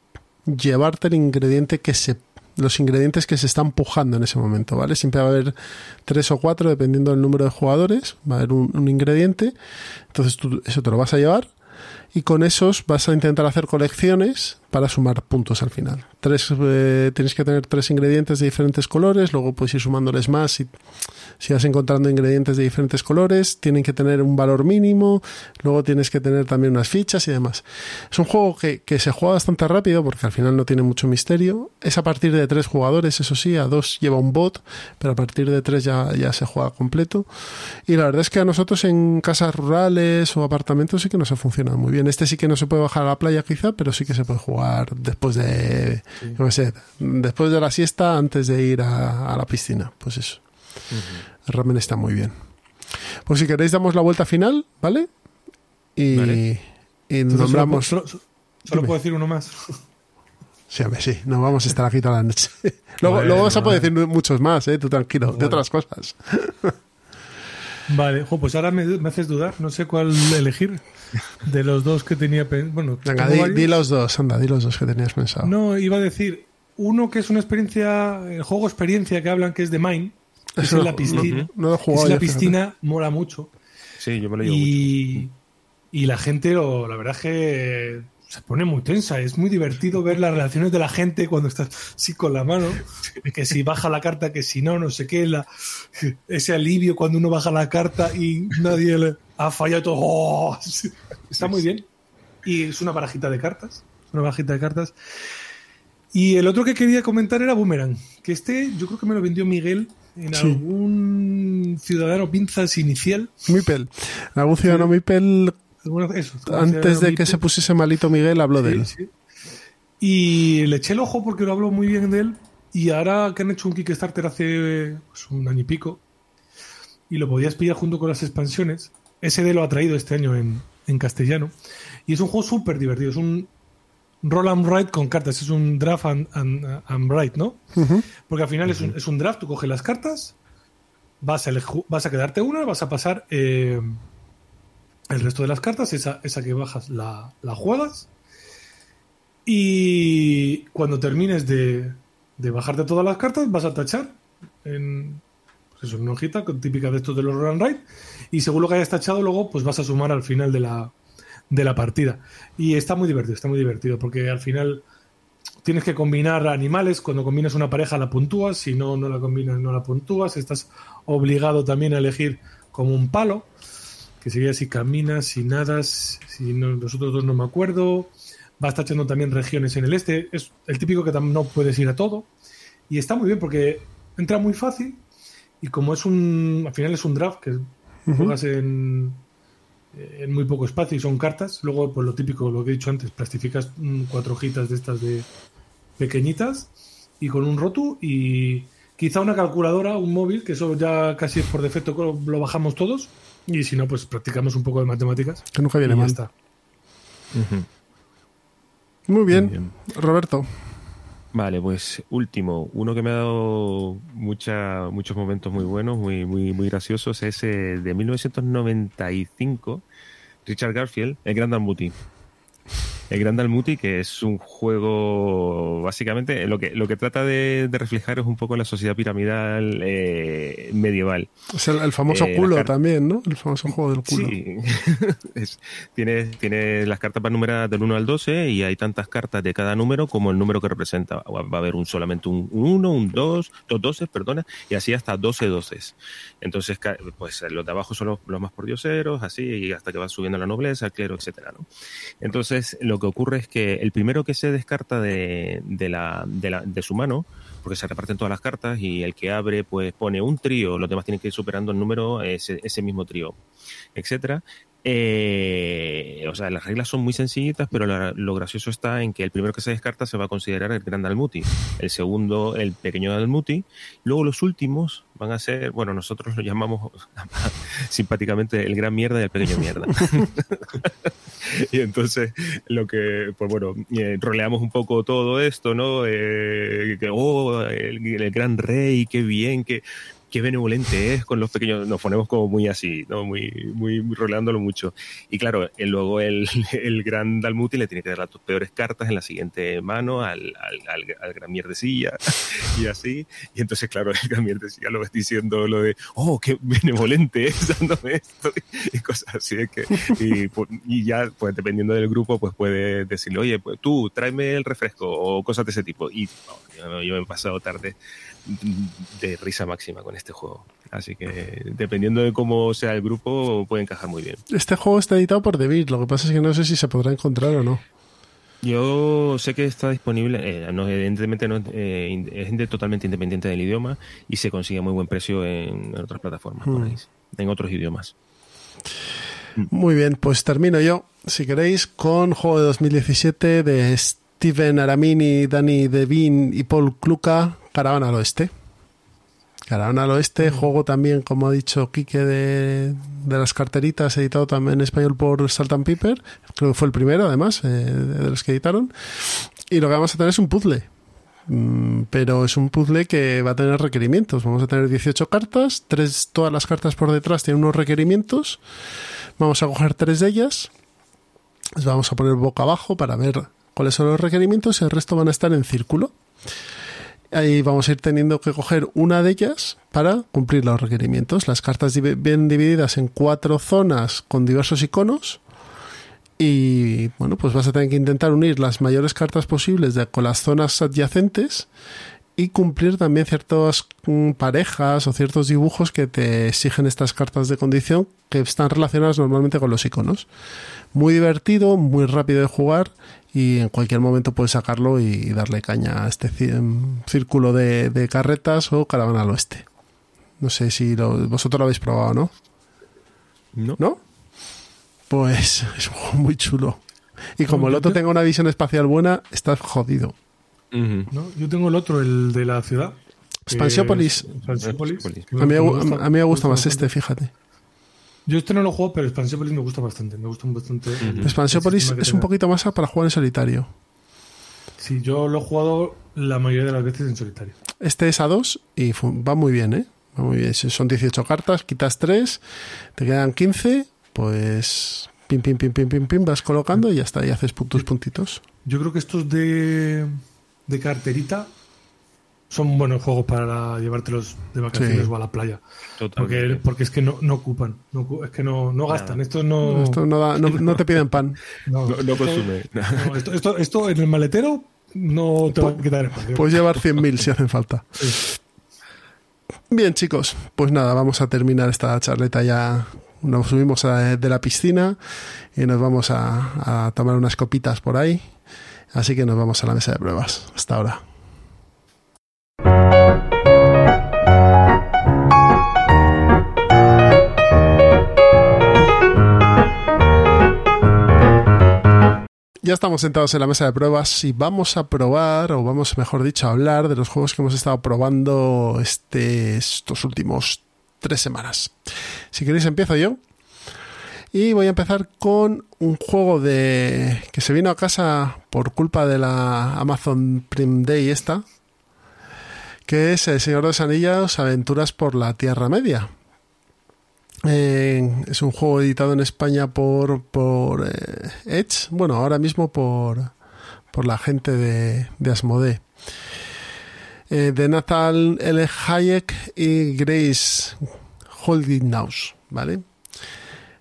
llevarte el ingrediente que se los ingredientes que se están pujando en ese momento, ¿vale? Siempre va a haber tres o cuatro dependiendo del número de jugadores, va a haber un, un ingrediente, entonces tú eso te lo vas a llevar y con esos vas a intentar hacer colecciones para sumar puntos al final. Tres, eh, tienes que tener tres ingredientes de diferentes colores, luego puedes ir sumándoles más y si vas encontrando ingredientes de diferentes colores, tienen que tener un valor mínimo, luego tienes que tener también unas fichas y demás. Es un juego que, que se juega bastante rápido porque al final no tiene mucho misterio. Es a partir de tres jugadores, eso sí, a dos lleva un bot, pero a partir de tres ya, ya se juega completo. Y la verdad es que a nosotros en casas rurales o apartamentos sí que nos ha funcionado muy bien. Este sí que no se puede bajar a la playa quizá, pero sí que se puede jugar después de, yo qué sé, después de la siesta antes de ir a, a la piscina. Pues eso. El ramen está muy bien. Pues si queréis damos la vuelta final, ¿vale? Y, Vale. y nombramos... Solo, solo- solo puedo decir uno más. Sí, hombre, sí, no vamos a estar aquí toda la noche. luego, Bueno, luego vas a poder vale. decir muchos más, ¿eh? Tú tranquilo, de otras cosas. Vale, jo, pues ahora me, me haces dudar. No sé cuál elegir de los dos que tenía pen- Bueno, Venga, di, los dos, anda, di los dos que tenías pensado. No, iba a decir uno que es una experiencia, el juego experiencia que hablan que es de Mine, que es en la piscina. no- no lo he Es en la fíjate. piscina, mola mucho. Sí, yo me lo llevo mucho. Y, y la gente, lo- la verdad es que se pone muy tensa. Es muy divertido ver las relaciones de la gente cuando estás así con la mano. Que si baja la carta, que si no, no sé qué. La, ese alivio cuando uno baja la carta y nadie le ha fallado todo. ¡Oh! Está muy bien. Y es una barajita de cartas. Una barajita de cartas. Y el otro que quería comentar era Boomerang. Que este yo creo que me lo vendió Miguel en Sí. algún ciudadano pinzas inicial. Mipel. Algún ciudadano Mipel, Alguna- eso, antes de que Mipel. se pusiese malito Miguel, habló de Sí, él. sí. Y le eché el ojo porque lo hablo muy bien de él. Y ahora que han hecho un Kickstarter hace pues, un año y pico, y lo podías pillar junto con las expansiones, SD lo ha traído este año en, en castellano. Y es un juego súper divertido. Es un roll and write con cartas. Es un draft and, and- and write, ¿no? Porque al final es, un, es un draft, tú coges las cartas, vas a, vas a quedarte una, vas a pasar eh, el resto de las cartas, esa, esa que bajas la, la juegas. Y cuando termines de, de bajarte todas las cartas, vas a tachar en pues eso, en una hojita típica de estos de los and write. Y según lo que hayas tachado, luego pues vas a sumar al final de la, de la partida. Y está muy divertido, está muy divertido, porque al final tienes que combinar animales. Cuando combinas una pareja la puntúas, si no, no la combinas, no la puntúas. Estás obligado también a elegir como un palo, que sería si caminas, si nadas, si no, los dos no me acuerdo. Vas tachando también regiones en el este. Es el típico que no puedes ir a todo. Y está muy bien porque entra muy fácil. Y como es un. Al final es un draft que juegas en, en muy poco espacio y son cartas. Luego, pues lo típico, lo que he dicho antes, plastificas mm, cuatro hojitas de estas de pequeñitas y con un rotu y quizá una calculadora, un móvil, que eso ya casi es por defecto, lo bajamos todos. Y si no, pues practicamos un poco de matemáticas. Que nunca viene mal. bien. Muy bien. Roberto. Vale, pues último, uno que me ha dado mucha, muchos momentos muy buenos, muy, muy, muy graciosos, es eh, de 1995, Richard Garfield, el Gran Dambuti. El Gran Dalmuti, que es un juego, básicamente, lo que, lo que trata de, reflejar es un poco la sociedad piramidal eh, medieval. Es el, famoso Eh, culo también, ¿no? El famoso juego del culo. Sí, Es- tiene, tiene las cartas van numeradas del 1 al 12 y hay tantas cartas de cada número como el número que representa. Va va a haber un solamente un 1, un 2, dos 12, perdona, y así hasta 12 doces. Entonces, pues los de abajo son los, los más pordioseros, así, y hasta que va subiendo la nobleza, el clero, etcétera, ¿no? Entonces, lo que ocurre es que el primero que se descarta de, de, la- de su mano, porque se reparten todas las cartas y el que abre, pues pone un trío, los demás tienen que ir superando el número, ese, ese mismo trío, etcétera. Eh, o sea, las reglas son muy sencillitas, pero la- lo gracioso está en que el primero que se descarta se va a considerar el gran Dalmuti, el segundo el pequeño Dalmuti, luego los últimos van a ser, bueno, nosotros lo llamamos simpáticamente el gran mierda y el pequeño mierda. y entonces lo que, pues bueno, eh, roleamos un poco todo esto, ¿no? Eh, que, oh, el, el gran rey, qué bien, qué, qué benevolente es con los pequeños, nos ponemos como muy así, ¿no? Muy, muy, muy roleándolo mucho. Y claro, eh, luego el, el gran Dalmuti le tiene que dar las tus peores cartas en la siguiente mano al, al, al, al gran mierdecilla y así. Y entonces, claro, el gran mierdecilla lo ves diciendo lo de, oh, qué benevolente es dándome esto y cosas así. Es que, y, y ya, pues dependiendo del grupo, pues puede decirle, oye, pues tú, tráeme el refresco o cosas de ese tipo. Y oh, yo, yo me he pasado tarde de risa máxima con este juego. Así que dependiendo de cómo sea el grupo, puede encajar muy bien. Este juego está editado por David, lo que pasa es que no sé si se podrá encontrar o no. Yo sé que está disponible, eh, no, evidentemente no, eh, es de- totalmente independiente del idioma y se consigue a muy buen precio en, en otras plataformas, por Mm. ahí, en otros idiomas. Muy bien, pues termino yo, si queréis, con juego de 2017 de Steven Aramini, Danny Devine y Paul Kluka, Caravana al Oeste. Caravana al Oeste, juego también, como ha dicho Quique, de, de las carteritas, editado también en español por Salt and Pepper. Creo que fue el primero, además, eh, de los que editaron. Y lo que vamos a tener es un puzzle. Mm, Pero es un puzzle que va a tener requerimientos. Vamos a tener 18 cartas, tres, todas las cartas por detrás tienen unos requerimientos. Vamos a coger tres de ellas. Las vamos a poner boca abajo para ver cuáles son los requerimientos y el resto van a estar en círculo. Ahí vamos a ir teniendo que coger una de ellas para cumplir los requerimientos. Las cartas vienen divididas en cuatro zonas con diversos iconos. Y bueno, pues vas a tener que intentar unir las mayores cartas posibles con las zonas adyacentes y cumplir también ciertas mm, parejas o ciertos dibujos que te exigen estas cartas de condición que están relacionadas normalmente con los iconos. Muy divertido, muy rápido de jugar y en cualquier momento puedes sacarlo y darle caña a este em, círculo de, de carretas o caravana al oeste. No sé si lo- vosotros lo habéis probado, ¿no? ¿No? ¿No? Pues es un juego muy chulo. Y como el otro te- tenga una visión espacial buena, estás jodido. ¿no? Yo tengo el otro, el de la ciudad. Expansiópolis. es A mí, me gu- gusta- a mí me gusta más este, fíjate. Yo este no lo juego, pero Expansiópolis me gusta bastante. Me gusta bastante. sistema que es un poquito más para jugar en solitario. Sí, yo lo he jugado la mayoría de las veces en solitario. Este es a 2 y va muy bien, ¿eh? Va muy bien. Si son 18 cartas, quitas 3, te quedan 15, pues pim, pim, pim, pim, pim, pim, vas colocando y ya está, y haces tus puntitos. Yo creo que estos de, de carterita son buenos juegos para llevártelos de vacaciones Sí. o a la playa. Porque, Totalmente. porque es que no, no ocupan. No es que no, no gastan. Estos no. Esto no, da- no, no te piden pan. no, No, no esto- consume. no, esto, esto, esto en el maletero no te va a quitar espacio. Puedes llevar 100.000 si hacen falta. Bien, chicos, pues nada, vamos a terminar esta charleta ya. Nos subimos a- de la piscina y nos vamos a, a tomar unas copitas por ahí. Así que nos vamos a la mesa de pruebas. Hasta ahora. Ya estamos sentados en la mesa de pruebas y vamos a probar, o vamos, mejor dicho, a hablar de los juegos que hemos estado probando este, estos últimos tres semanas. Si queréis empiezo yo. Y voy a empezar con un juego de que se vino a casa por culpa de la Amazon Prime Day esta, que es El Señor de los Anillos, Aventuras por la Tierra Media. Es un juego editado en España por, por eh, Edge, bueno, ahora mismo por, por la gente de, de Asmodee. Eh, de Nathan L. Hayek y Grace Holdinghaus, ¿vale?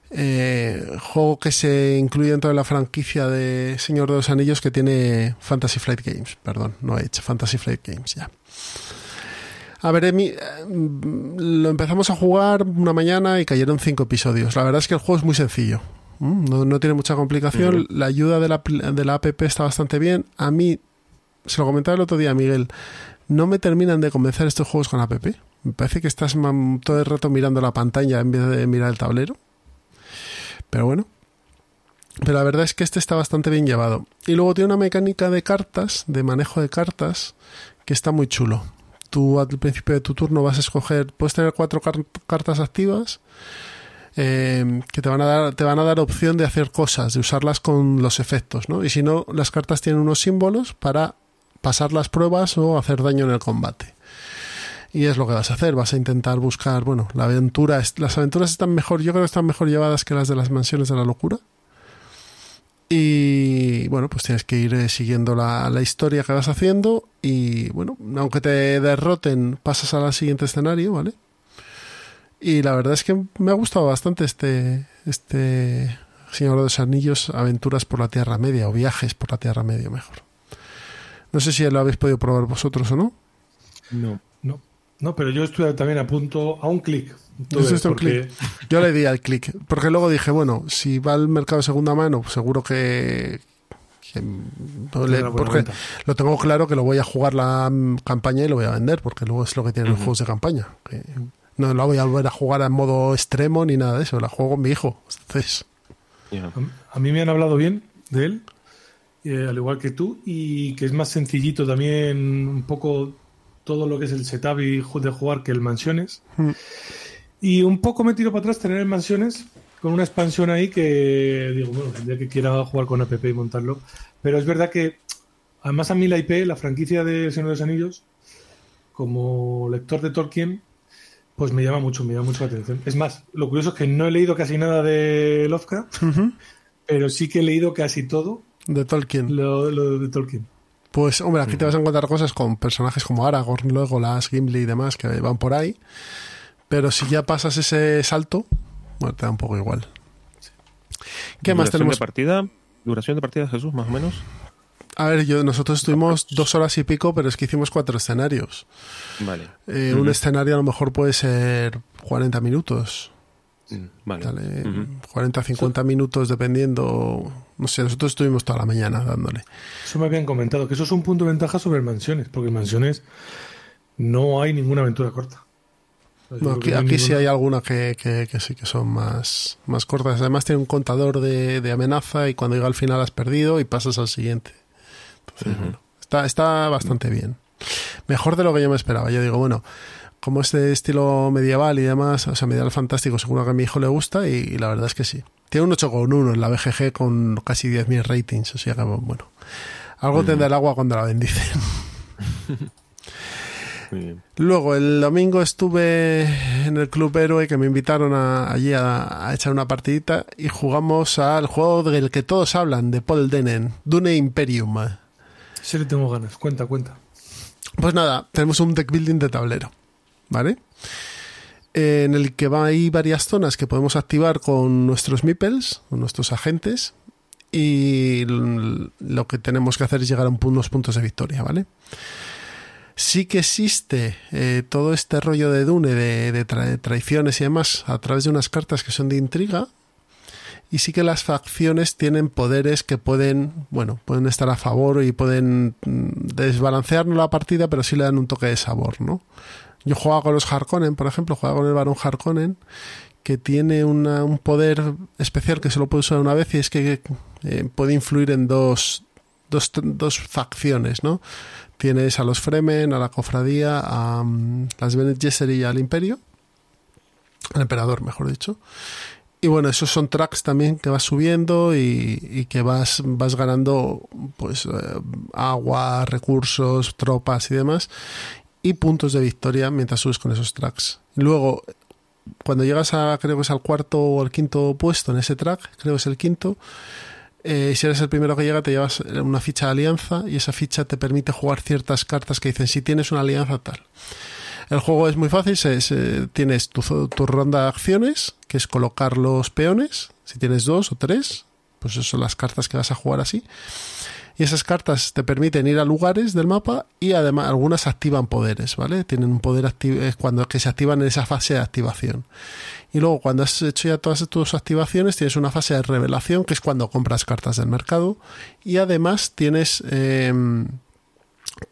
Eh, juego que se incluye dentro de la franquicia de Señor de los Anillos que tiene Fantasy Flight Games, perdón, no hecho Fantasy Flight Games ya. A ver, Emi, eh, lo empezamos a jugar una mañana y cayeron cinco episodios. La verdad es que el juego es muy sencillo. ¿m? No, no tiene mucha complicación. La ayuda de la, de la app está bastante bien. A mí, se lo comentaba el otro día Miguel, no me terminan de convencer estos juegos con app. Me parece que estás todo el rato mirando la pantalla en vez de mirar el tablero. Pero bueno. Pero la verdad es que este está bastante bien llevado. Y luego tiene una mecánica de cartas, de manejo de cartas, que está muy chulo. Tú al principio de tu turno vas a escoger, puedes tener cuatro car- cartas activas eh, que te van, a dar, te van a dar opción de hacer cosas, de usarlas con los efectos, ¿no? Y si no, las cartas tienen unos símbolos para pasar las pruebas o hacer daño en el combate. Y es lo que vas a hacer, vas a intentar buscar, bueno, la aventura, las aventuras están mejor, yo creo que están mejor llevadas que las de las mansiones de la locura. Y bueno, pues tienes que ir eh, siguiendo la, la historia que vas haciendo y bueno, aunque te derroten, pasas al siguiente escenario, ¿vale? Y la verdad es que me ha gustado bastante este, este Señor de los Anillos, aventuras por la Tierra Media o viajes por la Tierra Media, mejor. No sé si lo habéis podido probar vosotros o no. No. No, pero yo estuve también a punto, a un clic. Yo porque-. Yo le di al clic, porque luego dije, bueno, si va al mercado de segunda mano, seguro que... que- no le- Tendrá buena porque venta. lo tengo claro que lo voy a jugar la mm, campaña y lo voy a vender, porque luego es lo que tienen los juegos de campaña. que no la voy a volver a jugar en modo extremo ni nada de eso, la juego con mi hijo. Entonces, A mí me han hablado bien de él, eh, al igual que tú, y que es más sencillito también un poco todo lo que es el setup y de jugar que el Mansiones. Mm. Y un poco me tiro para atrás tener el Mansiones con una expansión ahí que digo, bueno, el día que quiera jugar con app y montarlo. Pero es verdad que, además a mí la IP, la franquicia de Señor de los Anillos, como lector de Tolkien, pues me llama mucho, me llama mucho la atención. Es más, lo curioso es que no he leído casi nada de Lovecraft, pero sí que he leído casi todo de Tolkien. lo, lo de Tolkien. Pues, hombre, aquí te vas a encontrar cosas con personajes como Aragorn, luego las Gimli y demás que van por ahí. Pero si ya pasas ese salto, bueno, te da un poco igual. ¿Qué más tenemos? De partida, duración de partida, Jesús, más o menos. A ver, yo, nosotros estuvimos dos horas y pico, pero es que hicimos cuatro escenarios. Vale. Eh, Un escenario a lo mejor puede ser 40 minutos, Mm, Vale. Ujú. 40, 50 minutos dependiendo. No sé, nosotros estuvimos toda la mañana dándole. Eso me habían comentado, que eso es un punto de ventaja sobre Mansiones, porque en Mansiones no hay ninguna aventura corta. No, aquí que no hay aquí sí hay algunas que, que- que sí que son más, más cortas. Además tiene un contador de, de amenaza y cuando llega al final has perdido y pasas al siguiente. Entonces, bueno, está, está bastante bien. Mejor de lo que yo me esperaba. Yo digo, bueno, como es de estilo medieval y demás, o sea, medieval fantástico, seguro que a mi hijo le gusta y, y la verdad es que sí. Tiene un 8,1 en la BGG con casi 10.000 ratings, o sea que, bueno, algo tendrá el agua cuando la bendicen. Muy bien. Luego, el domingo estuve en el Club Héroe que me invitaron a- allí a, a echar una partidita y jugamos al juego del que todos hablan, de Paul Denen, Dune Imperium. Sí le tengo ganas, cuenta, cuenta. Pues nada, tenemos un deck building de tablero, ¿vale? En el que va hay varias zonas que podemos activar con nuestros meeples, con nuestros agentes, y lo que tenemos que hacer es llegar a unos puntos de victoria, ¿vale? Sí que existe eh, todo este rollo de Dune, de, de tra- de traiciones y demás, a través de unas cartas que son de intriga, y sí que las facciones tienen poderes que pueden, bueno, pueden estar a favor y pueden mm, desbalancear la partida, pero sí le dan un toque de sabor, ¿no? Yo jugaba con los Harkonnen, por ejemplo, jugaba con el Barón Harkonnen, que tiene un poder especial que solo puede usar una vez y es que eh, puede influir en dos, dos, dos facciones, ¿no? Tienes a los Fremen, a la Cofradía, a mm, las Bene Gesserit y al Imperio, al Emperador, mejor dicho. Y bueno, esos son tracks también que vas subiendo y, y que vas, vas ganando pues eh, agua, recursos, tropas y demás. Y puntos de victoria mientras subes con esos tracks. Luego, cuando llegas a, creo que es al cuarto o al quinto puesto en ese track, creo que es el quinto, eh, si eres el primero que llega te llevas una ficha de alianza y esa ficha te permite jugar ciertas cartas que dicen si tienes una alianza tal. El juego es muy fácil, tienes tu, tu ronda de acciones, que es colocar los peones, si tienes dos o tres, pues esas son las cartas que vas a jugar así. Y esas cartas te permiten ir a lugares del mapa y además algunas activan poderes, ¿vale? Tienen un poder acti- es cuando que se activan en esa fase de activación. Y luego cuando has hecho ya todas tus activaciones tienes una fase de revelación que es cuando compras cartas del mercado y además tienes em,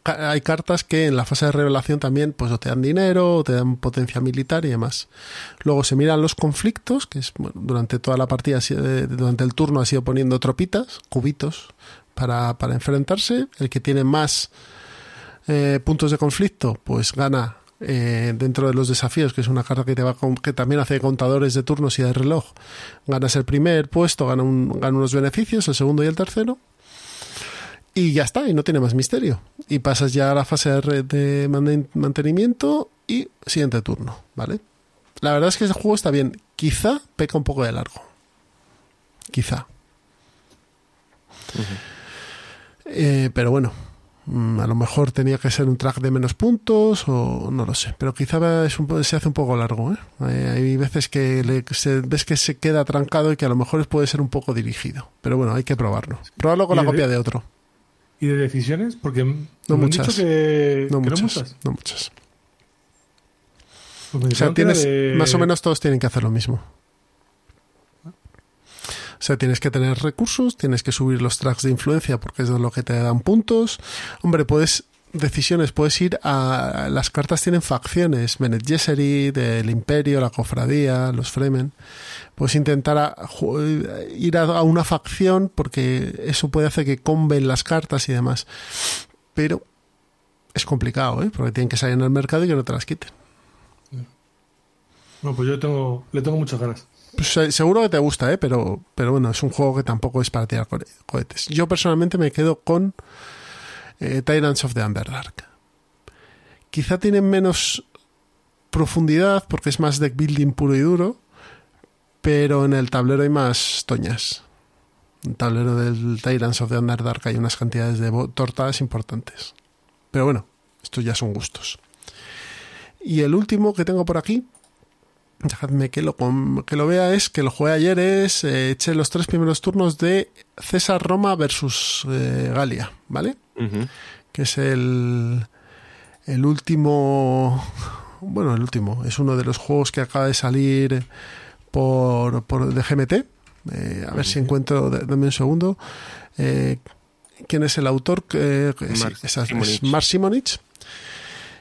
hay cartas que en la fase de revelación también pues te dan dinero o te dan potencia militar y demás. Luego se miran los conflictos, que es durante toda la partida, eh, durante el turno ha sido poniendo tropitas, cubitos, para, para enfrentarse. El que tiene más eh, puntos de conflicto, pues gana eh, dentro de los desafíos, que es una carta que te va que también hace contadores de turnos y de reloj. Ganas el primer puesto, gana, un- gana unos beneficios, el segundo y el tercero. Y ya está, y no tiene más misterio. Y pasas ya a la fase de, de man- mantenimiento y siguiente turno, ¿vale? La verdad es que este juego está bien. Quizá peca un poco de largo. Quizá. Eh, pero bueno, mm, a lo mejor tenía que ser un track de menos puntos o no lo sé. Pero quizá es un se hace un poco largo. ¿eh? Hay veces que le- se- ves que se queda trancado y que a lo mejor puede ser un poco dirigido. Pero bueno, hay que probarlo. Probarlo con la de- copia de otro. ¿Y de decisiones? Porque no muchas. dicho que No que muchas, no muchas. Pues O sea, tienes, de- más o menos todos tienen que hacer lo mismo. O sea, tienes que tener recursos, tienes que subir los tracks de influencia porque es de lo que te dan puntos. Hombre, puedes decisiones, puedes ir a las cartas tienen facciones, Bene Gesserit, el Imperio, la Cofradía, los Fremen. Puedes intentar a- ir a, a una facción porque eso puede hacer que comben las cartas y demás. Pero es complicado, ¿eh? Porque tienen que salir en el mercado y que no te las quiten. No, pues yo tengo, le tengo muchas ganas. Pues, eh, seguro que te gusta, ¿eh? pero, pero bueno, es un juego que tampoco es para tirar co- cohetes. Yo personalmente me quedo con eh, Tyrants of the Underdark. Quizá tienen menos profundidad porque es más deck building puro y duro, pero en el tablero hay más toñas. En el tablero del Tyrants of the Underdark hay unas cantidades de tortas importantes. Pero bueno, estos ya son gustos. Y el último que tengo por aquí, dejadme que lo, que lo vea, es que lo jugué ayer, es eh, eché los tres primeros turnos de César Roma versus eh, Galia, ¿vale? Que es el, el último, bueno, el último, es uno de los juegos que acaba de salir por, por de GMT. Eh, a ver si encuentro, dame un segundo. ¿Quién es el autor? Esa- es. Mark Simonich.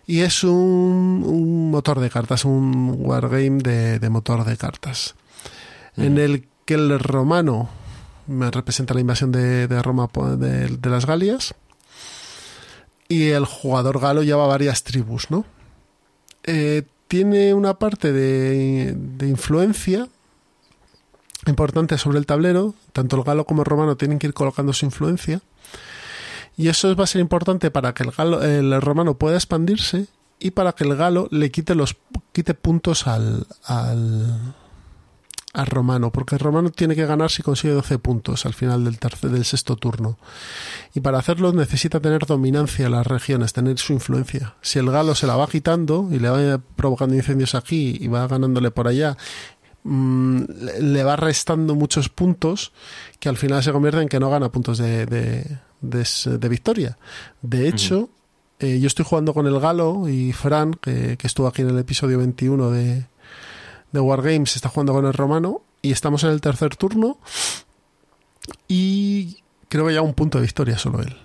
Y es un, un motor de cartas, un wargame de, de motor de cartas. En el que el romano me representa la invasión de, de Roma de, de las Galias. Y el jugador galo lleva varias tribus, ¿no? Eh, tiene una parte de, de influencia importante sobre el tablero. Tanto el galo como el romano tienen que ir colocando su influencia. Y eso va a ser importante para que el, galo, el romano pueda expandirse y para que el galo le quite los quite puntos al, al, al romano, porque el romano tiene que ganar si consigue 12 puntos al final del del sexto turno. Y para hacerlo necesita tener dominancia en las regiones, tener su influencia. Si el galo se la va quitando y le va provocando incendios aquí y va ganándole por allá, mm, le- va restando muchos puntos que al final se convierte en que no gana puntos de, de victoria. De hecho, eh, yo estoy jugando con el Galo y Fran, que, que estuvo aquí en el episodio 21 de, de Wargames, está jugando con el Romano y estamos en el tercer turno y creo que ya un punto de victoria solo él.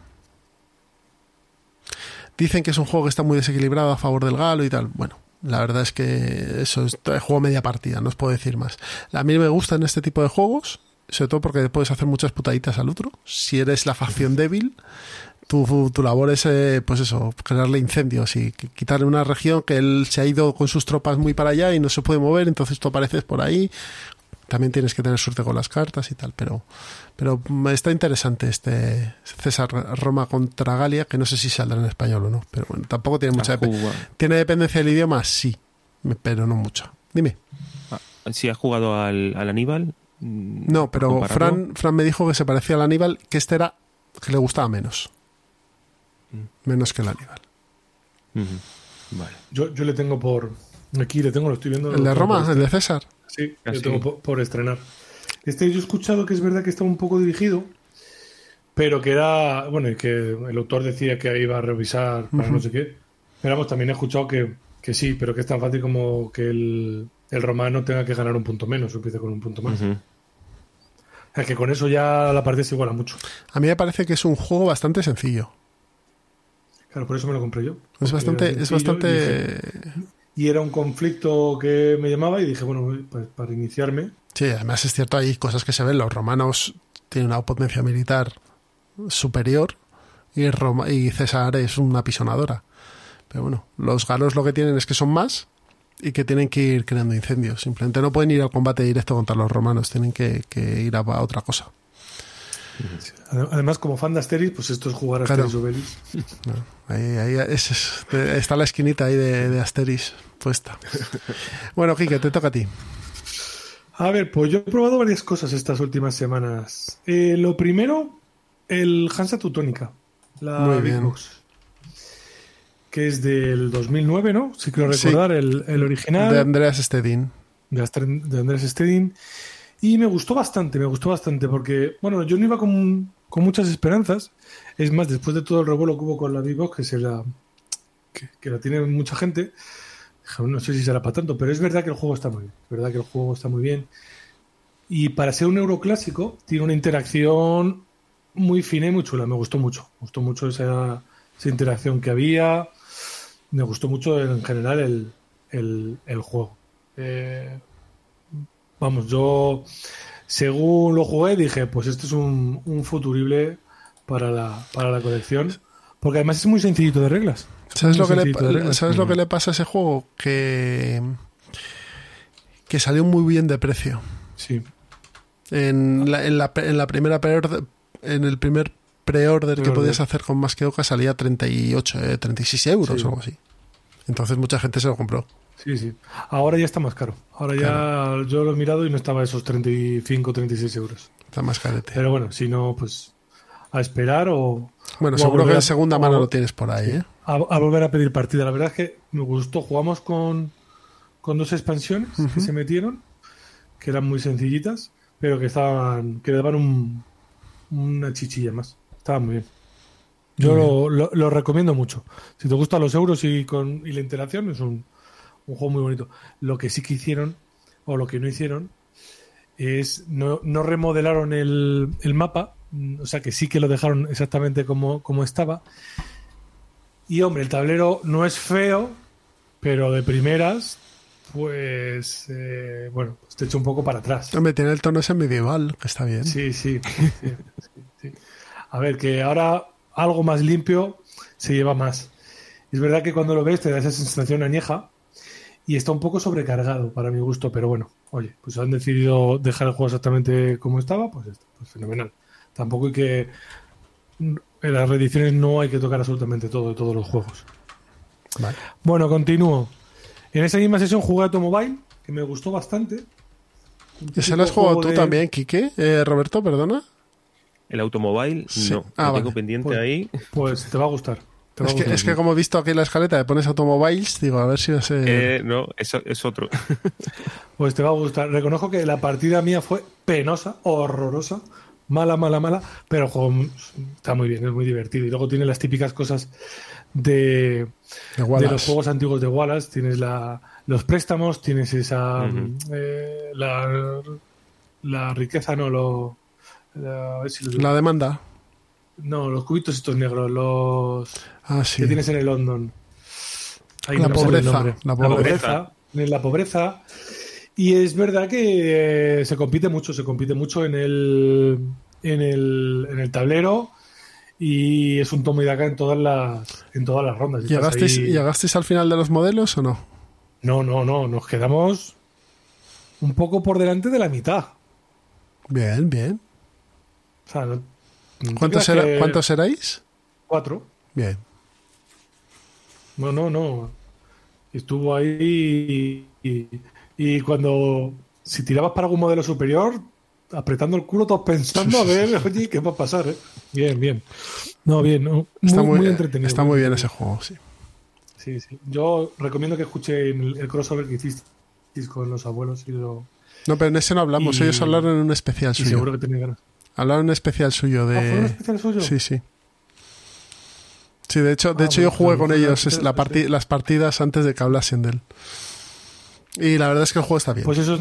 Dicen que es un juego que está muy desequilibrado a favor del Galo y tal. Bueno, la verdad es que eso es juego media partida, no os puedo decir más. A mí me gustan este tipo de juegos, sobre todo porque puedes hacer muchas putaditas al otro. Si eres la facción débil, tu, tu labor es, eh, pues eso, crearle incendios y qui- quitarle una región que él se ha ido con sus tropas muy para allá y no se puede mover, entonces tú apareces por ahí. También tienes que tener suerte con las cartas y tal, pero, pero está interesante este César Roma contra Galia, que no sé si saldrá en español o no, pero bueno, tampoco tiene mucha A depe- jugar. ¿Tiene dependencia del idioma? Sí, pero no mucho. Dime. si has jugado al, al Aníbal. Mm, No, pero. Fran, Fran me dijo que se parecía al Aníbal, que este era que le gustaba menos. Menos que el Aníbal. Vale. Yo, yo le tengo por. Aquí le tengo, lo estoy viendo. El de Roma, el de César. Sí, Ah, lo tengo por, por estrenar. Este yo he escuchado que es verdad que está un poco dirigido, pero que era. Bueno, y que el autor decía que iba a revisar para no sé qué. Pero vamos, también he escuchado que, que sí, pero que es tan fácil como que el, el romano tenga que ganar un punto menos, empiece con un punto más. O que con eso ya la partida se iguala mucho. A mí me parece que es un juego bastante sencillo. Claro, por eso me lo compré yo. Es bastante, es y bastante. dije- Y era un conflicto que me llamaba y dije, bueno, pues para iniciarme. Sí, además es cierto, hay cosas que se ven. Los romanos tienen una potencia militar superior y, Roma, y César es una pisonadora. Pero bueno, los galos lo que tienen es que son más y que tienen que ir creando incendios. Simplemente no pueden ir al combate directo contra los romanos, tienen que, que ir a, a otra cosa. Ade- Además, como fan de Asterix, pues esto es jugar a Claro. Asterix Obelix. ¿no? Ahí, ahí es- es- está la esquinita ahí de, de Asteris puesta. Bueno, Quique, te toca a ti. A ver, pues yo he probado varias cosas estas últimas semanas. Eh, lo primero, el Hansa Teutónica, la Muy Big bien. Box, que es del 2009, ¿no? Si quiero Sí. recordar, el, el original De Andreas Stedin. de, de Andrés Stedin. Y me gustó bastante, me gustó bastante, porque, bueno, yo no iba con, con muchas esperanzas. Es más, después de todo el revuelo que hubo con la Big Box, que, se la, que, que la tiene mucha gente, no sé si será para tanto, pero es verdad que el juego está muy bien. Es verdad que el juego está muy bien. Y para ser un euroclásico, tiene una interacción muy fina y muy chula. Me gustó mucho. Me gustó mucho esa, esa interacción que había. Me gustó mucho en general el, el, el juego. Eh, vamos, yo según lo jugué dije, pues esto es un, un futurible para la, para la colección. Porque además es muy sencillito de reglas. ¿Sabes, lo que, le, reglas. ¿sabes lo que le pasa a ese juego? Que, que salió muy bien de precio. Sí. En la, en la, en la primera en el primer pre-order que podías hacer con más que Oca salía 38, eh, 36 euros Sí. o algo así. Entonces mucha gente se lo compró. Sí, sí. Ahora ya está más caro. Ahora ya yo lo he mirado y no estaba esos 35, 36 euros. Está más carete. Pero bueno, si no, pues a esperar o bueno, o seguro que a- segunda mano lo tienes por ahí, ¿eh? a, a volver a pedir partida. La verdad es que me gustó. Jugamos con, con dos expansiones que se metieron, que eran muy sencillitas, pero que estaban que le daban un, una chichilla más. Estaban muy bien. Yo lo, lo- lo recomiendo mucho. Si te gustan los euros y, con, y la interacción, es un, un juego muy bonito. Lo que sí que hicieron, o lo que no hicieron, es no, no remodelaron el, el mapa, o sea que sí que lo dejaron exactamente como, como estaba. Y hombre, el tablero no es feo, pero de primeras, pues eh, bueno, pues te echa un poco para atrás. Hombre, tiene el tono ese medieval, que está bien. Sí, sí, sí, sí, sí. A ver, que ahora algo más limpio se lleva más. Es verdad que cuando lo ves te da esa sensación añeja y está un poco sobrecargado para mi gusto, pero bueno, oye, pues han decidido dejar el juego exactamente como estaba, pues, esto, pues fenomenal. Tampoco hay que... En las reediciones no hay que tocar absolutamente todo de todos los juegos. Vale. Bueno, continúo. En esa misma sesión jugué a Automobile, que me gustó bastante. ¿Ese lo has jugado tú de- también, Quique? Eh, Roberto, perdona. El automóvil, Sí. no. Ah, lo tengo pendiente Pues- ahí. Pues te va a gustar. va Es a que, es que como he visto aquí en la escaleta le pones automobiles, digo, a ver si ser... Eh, no, eso es otro. Pues te va a gustar. Reconozco que la partida mía fue penosa, horrorosa, mala, mala, mala, pero el juego está muy bien, es muy divertido. Y luego tiene las típicas cosas de, de los juegos antiguos de Wallace. Tienes la, los préstamos, tienes esa. Eh, la, la riqueza, no, lo. La- a ver si lo digo. La demanda. No, los cubitos estos negros, los Ah, sí. que tienes en el London. Ahí La no pobreza, la La pobreza. tienes la pobreza. Y es verdad que eh, se compite mucho, se compite mucho en el, en el, en el tablero y es un tomo y daca en todas las, en todas las rondas. ¿Llegasteis, ahí- ¿Llegasteis al final de los modelos o no? No, no, no, nos quedamos un poco por delante de la mitad. Bien, bien. O sea, ¿Cuántos, era- que- ¿cuántos erais? Cuatro. Bien. No, no, no. Estuvo ahí y, y- y cuando si tirabas para algún modelo superior, apretando el culo, todos pensando a ver, oye, ¿qué va a pasar? eh? Bien, bien. No, bien, no, muy, Está muy, muy entretenido. está muy bien ese juego, sí. Sí, sí. Yo recomiendo que escuchen el, el crossover que hicisteis con los abuelos y, lo, No, pero en ese no hablamos. Y- Ellos hablaron en un especial y suyo. seguro que tenéis ganas. Hablaron un especial suyo de. ¿Ah, fue un especial suyo? Sí, sí. Sí, de hecho, de Ah, hecho yo jugué con ellos es- la pues, parti- sí. las partidas antes de que hablasen de él. Y la verdad es que el juego está bien. Pues eso. es-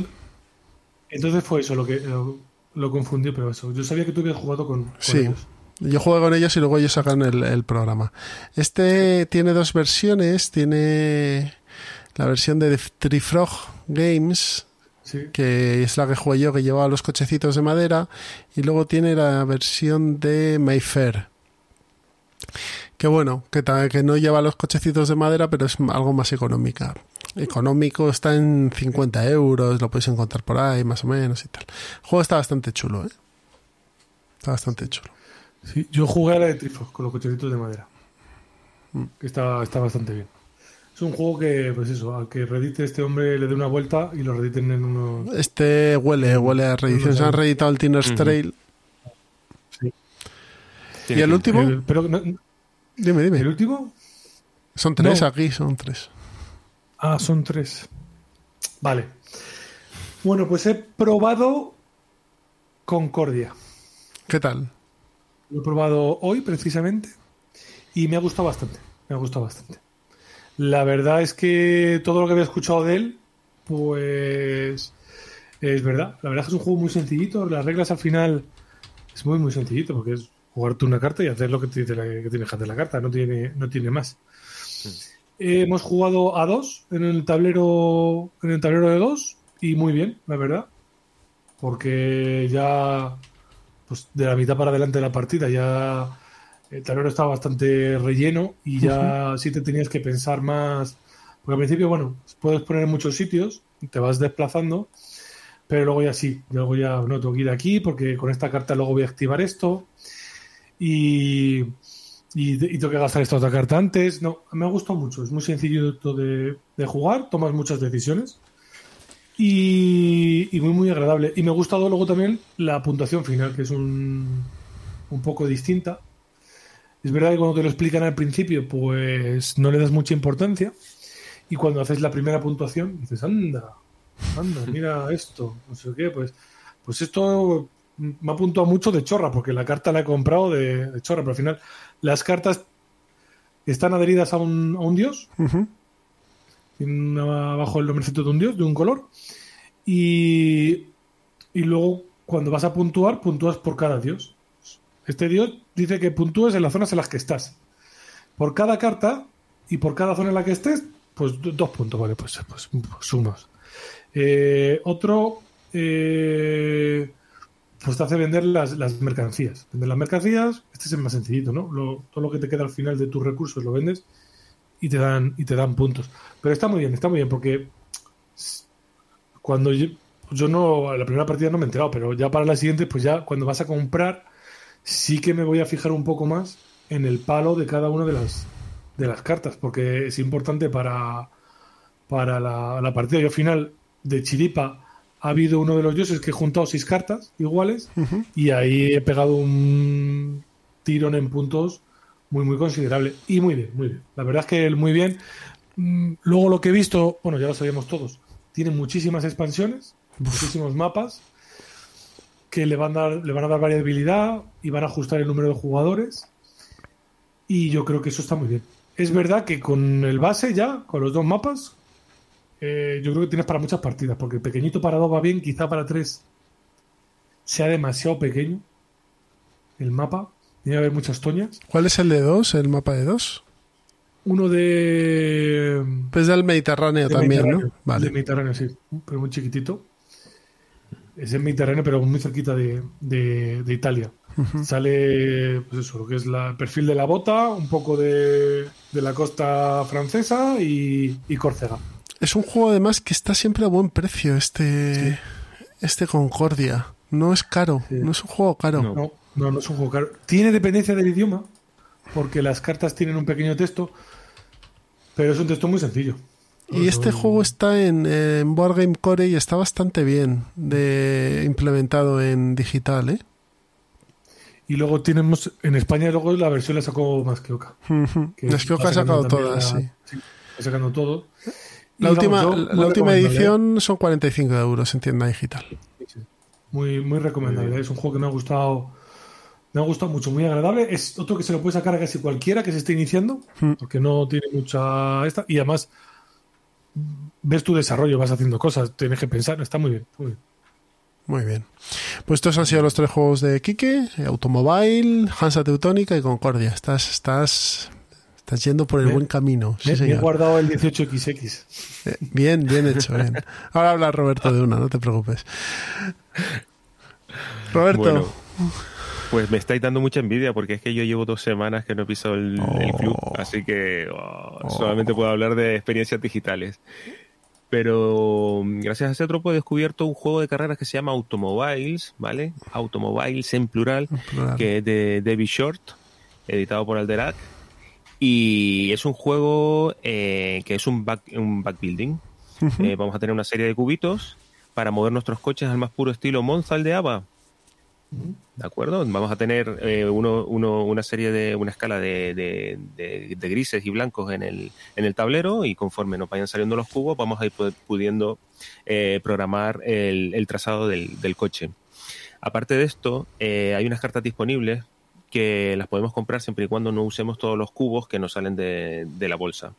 Entonces fue eso lo que lo, lo confundió, pero eso. Yo sabía que tú habías jugado con, con Sí. ellos. Yo jugué con ellos y luego ellos sacan el, el programa. Este tiene dos versiones. Tiene la versión de Trifrog Games, Sí. que es la que jugué yo, que llevaba los cochecitos de madera. Y luego tiene la versión de Mayfair. Que bueno, que, que no lleva los cochecitos de madera, pero es algo más económica. Económico está en 50 euros, lo podéis encontrar por ahí, más o menos y tal. El juego está bastante chulo, ¿eh? Está bastante chulo. Sí, yo jugué a la de Trifos con los cochecitos de madera. Mm. Que está, está bastante bien. Es un juego que, pues eso, al que redite este hombre le dé una vuelta y lo rediten en unos. Este huele, huele a reedición. Se han reeditado el Tinner's Ujú. Trail. Tiene ¿Y el último? El- pero no- Dime, el dime. último. Son tres No. aquí, son tres. Ah, son tres. Vale. Bueno, pues he probado Concordia. ¿Qué tal? Lo he probado hoy precisamente y me ha gustado bastante. Me ha gustado bastante. La verdad es que todo lo que había escuchado de él, pues es verdad. La verdad es que es un juego muy sencillito. Las reglas al final es muy muy sencillito porque es jugarte una carta y hacer lo que, te que tienes que hacer la carta. No tiene, no tiene más. Eh, hemos jugado a dos en el tablero en el tablero de dos y muy bien, la verdad. Porque ya pues de la mitad para adelante de la partida ya el tablero estaba bastante relleno y ya sí te tenías que pensar más. Porque al principio, bueno, puedes poner en muchos sitios, te vas desplazando, pero luego ya sí, luego ya no tengo que ir aquí porque con esta carta luego voy a activar esto y, y, y tengo que gastar esta otra carta antes. No, me gustado mucho, es muy sencillo de, de jugar, tomas muchas decisiones y, y muy muy agradable. Y me ha gustado luego también la puntuación final, que es un, un poco distinta. Es verdad que cuando te lo explican al principio, pues no le das mucha importancia. Y cuando haces la primera puntuación, dices, anda, anda, mira esto, no sé qué, pues, pues esto me ha puntuado mucho de chorra, porque la carta la he comprado de, de chorra, pero al final las cartas están adheridas a un, a un dios, tienen abajo el nombrecito de un dios, de un color, y, y luego cuando vas a puntuar, puntúas por cada dios. Este dios dice que puntúes en las zonas en las que estás. Por cada carta y por cada zona en la que estés, pues do- dos puntos, vale, pues, pues, sumas. Eh, otro, eh, pues te hace vender las, mercancías. Vender las mercancías, este es el más sencillito, ¿no? Todo lo que te queda al final de tus recursos lo vendes y te dan y te dan puntos. Pero está muy bien, está muy bien porque cuando yo, yo no la primera partida no me he enterado, pero ya para la siguiente pues ya cuando vas a comprar sí que me voy a fijar un poco más en el palo de cada una de las de las cartas porque es importante para para la, la partida. Yo al final de chiripa ha habido uno de los dioses que he juntado seis cartas iguales y ahí he pegado un tirón en puntos muy, muy considerable. Y muy bien, muy bien. La verdad es que muy bien. Mm, Luego lo que he visto, bueno, ya lo sabíamos todos, tiene muchísimas expansiones, muchísimos mapas que le van, a dar, le van a dar variabilidad y van a ajustar el número de jugadores. Y yo creo que eso está muy bien. Es verdad que con el base ya, con los dos mapas, eh, yo creo que tienes para muchas partidas, porque el pequeñito para dos va bien, quizá para tres sea demasiado pequeño el mapa. Tiene que haber muchas toñas. ¿Cuál es el de dos? ¿El mapa de dos? Uno de. Pues del Mediterráneo de también, Mediterráneo. ¿no? Vale. De Mediterráneo, sí. Pero muy chiquitito. Es en Mediterráneo, pero muy cerquita de, de- de Italia. Sale, pues eso, lo que es la- el perfil de la bota, un poco de, de la costa francesa y, y Córcega. Es un juego además que está siempre a buen precio, este, este Concordia. No es caro, Sí. no es un juego caro. No. No, no, no es un juego caro. Tiene dependencia del idioma, porque las cartas tienen un pequeño texto, pero es un texto muy sencillo. Y este juego está en, en Board Game Core y está bastante bien de, implementado en digital, ¿eh? Y luego tenemos en España luego la versión la sacó más que Oca. Ujú. Es que Oca ha sacado todas, sí. Está sacando todo. Y La vamos, última, yo, la última recomendable, edición son 45 euros en tienda digital. ¿eh? Muy, muy recomendable. Es un juego que me ha gustado. Me ha gustado mucho, muy agradable. Es otro que se lo puede sacar a casi cualquiera que se esté iniciando, porque no tiene mucha esta. Y además ves tu desarrollo, vas haciendo cosas, tienes que pensar. Está muy bien. Muy bien. Muy bien. Pues estos han sido los tres juegos de Kike, Automobile, Hansa Teutónica y Concordia. Estás, estás, estás yendo por el buen camino. Sí, me he guardado el 18XX. Eh, Bien, bien hecho, bien. Ahora habla Roberto de una, no te preocupes. Roberto, Bueno, pues me estáis dando mucha envidia porque es que yo llevo dos semanas que no he pisado el, el club, así que oh, solamente puedo hablar de experiencias digitales. Pero mm, gracias a ese tropo he descubierto un juego de carreras que se llama Automobiles, ¿vale? Automobiles en plural, plural. que es de Debbie Short, editado por Alderac. Y es un juego eh, que es un, back, un backbuilding. Eh, vamos a tener una serie de cubitos para mover nuestros coches al más puro estilo Monza aldeaba. ¿De acuerdo? Vamos a tener eh, uno, uno- una serie de, una escala de, de- grises y blancos en el, en el tablero y conforme nos vayan saliendo los cubos vamos a ir pu- pudiendo eh, programar el, el trazado del, del coche. Aparte de esto, eh, hay unas cartas disponibles que las podemos comprar siempre y cuando no usemos todos los cubos que nos salen de, de la bolsa.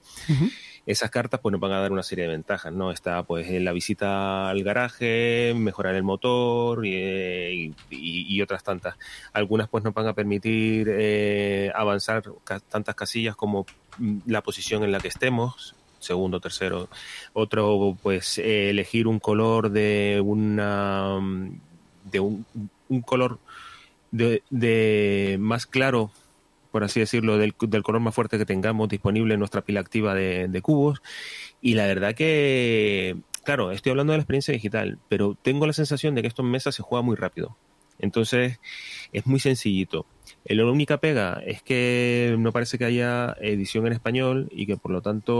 Esas cartas pues nos van a dar una serie de ventajas, ¿no? Está pues en la visita al garaje, mejorar el motor y, eh, y- y- otras tantas. Algunas pues nos van a permitir eh, avanzar tantas casillas como mm, la posición en la que estemos, segundo, tercero. Otro pues eh, elegir un color de una mm, de un, un color de, de más claro por así decirlo, del, del color más fuerte que tengamos disponible en nuestra pila activa de, de cubos. Y la verdad que, claro, estoy hablando de la experiencia digital, pero tengo la sensación de que esto en mesa se juega muy rápido. Entonces, es muy sencillito. La única pega es que no parece que haya edición en español y que por lo tanto,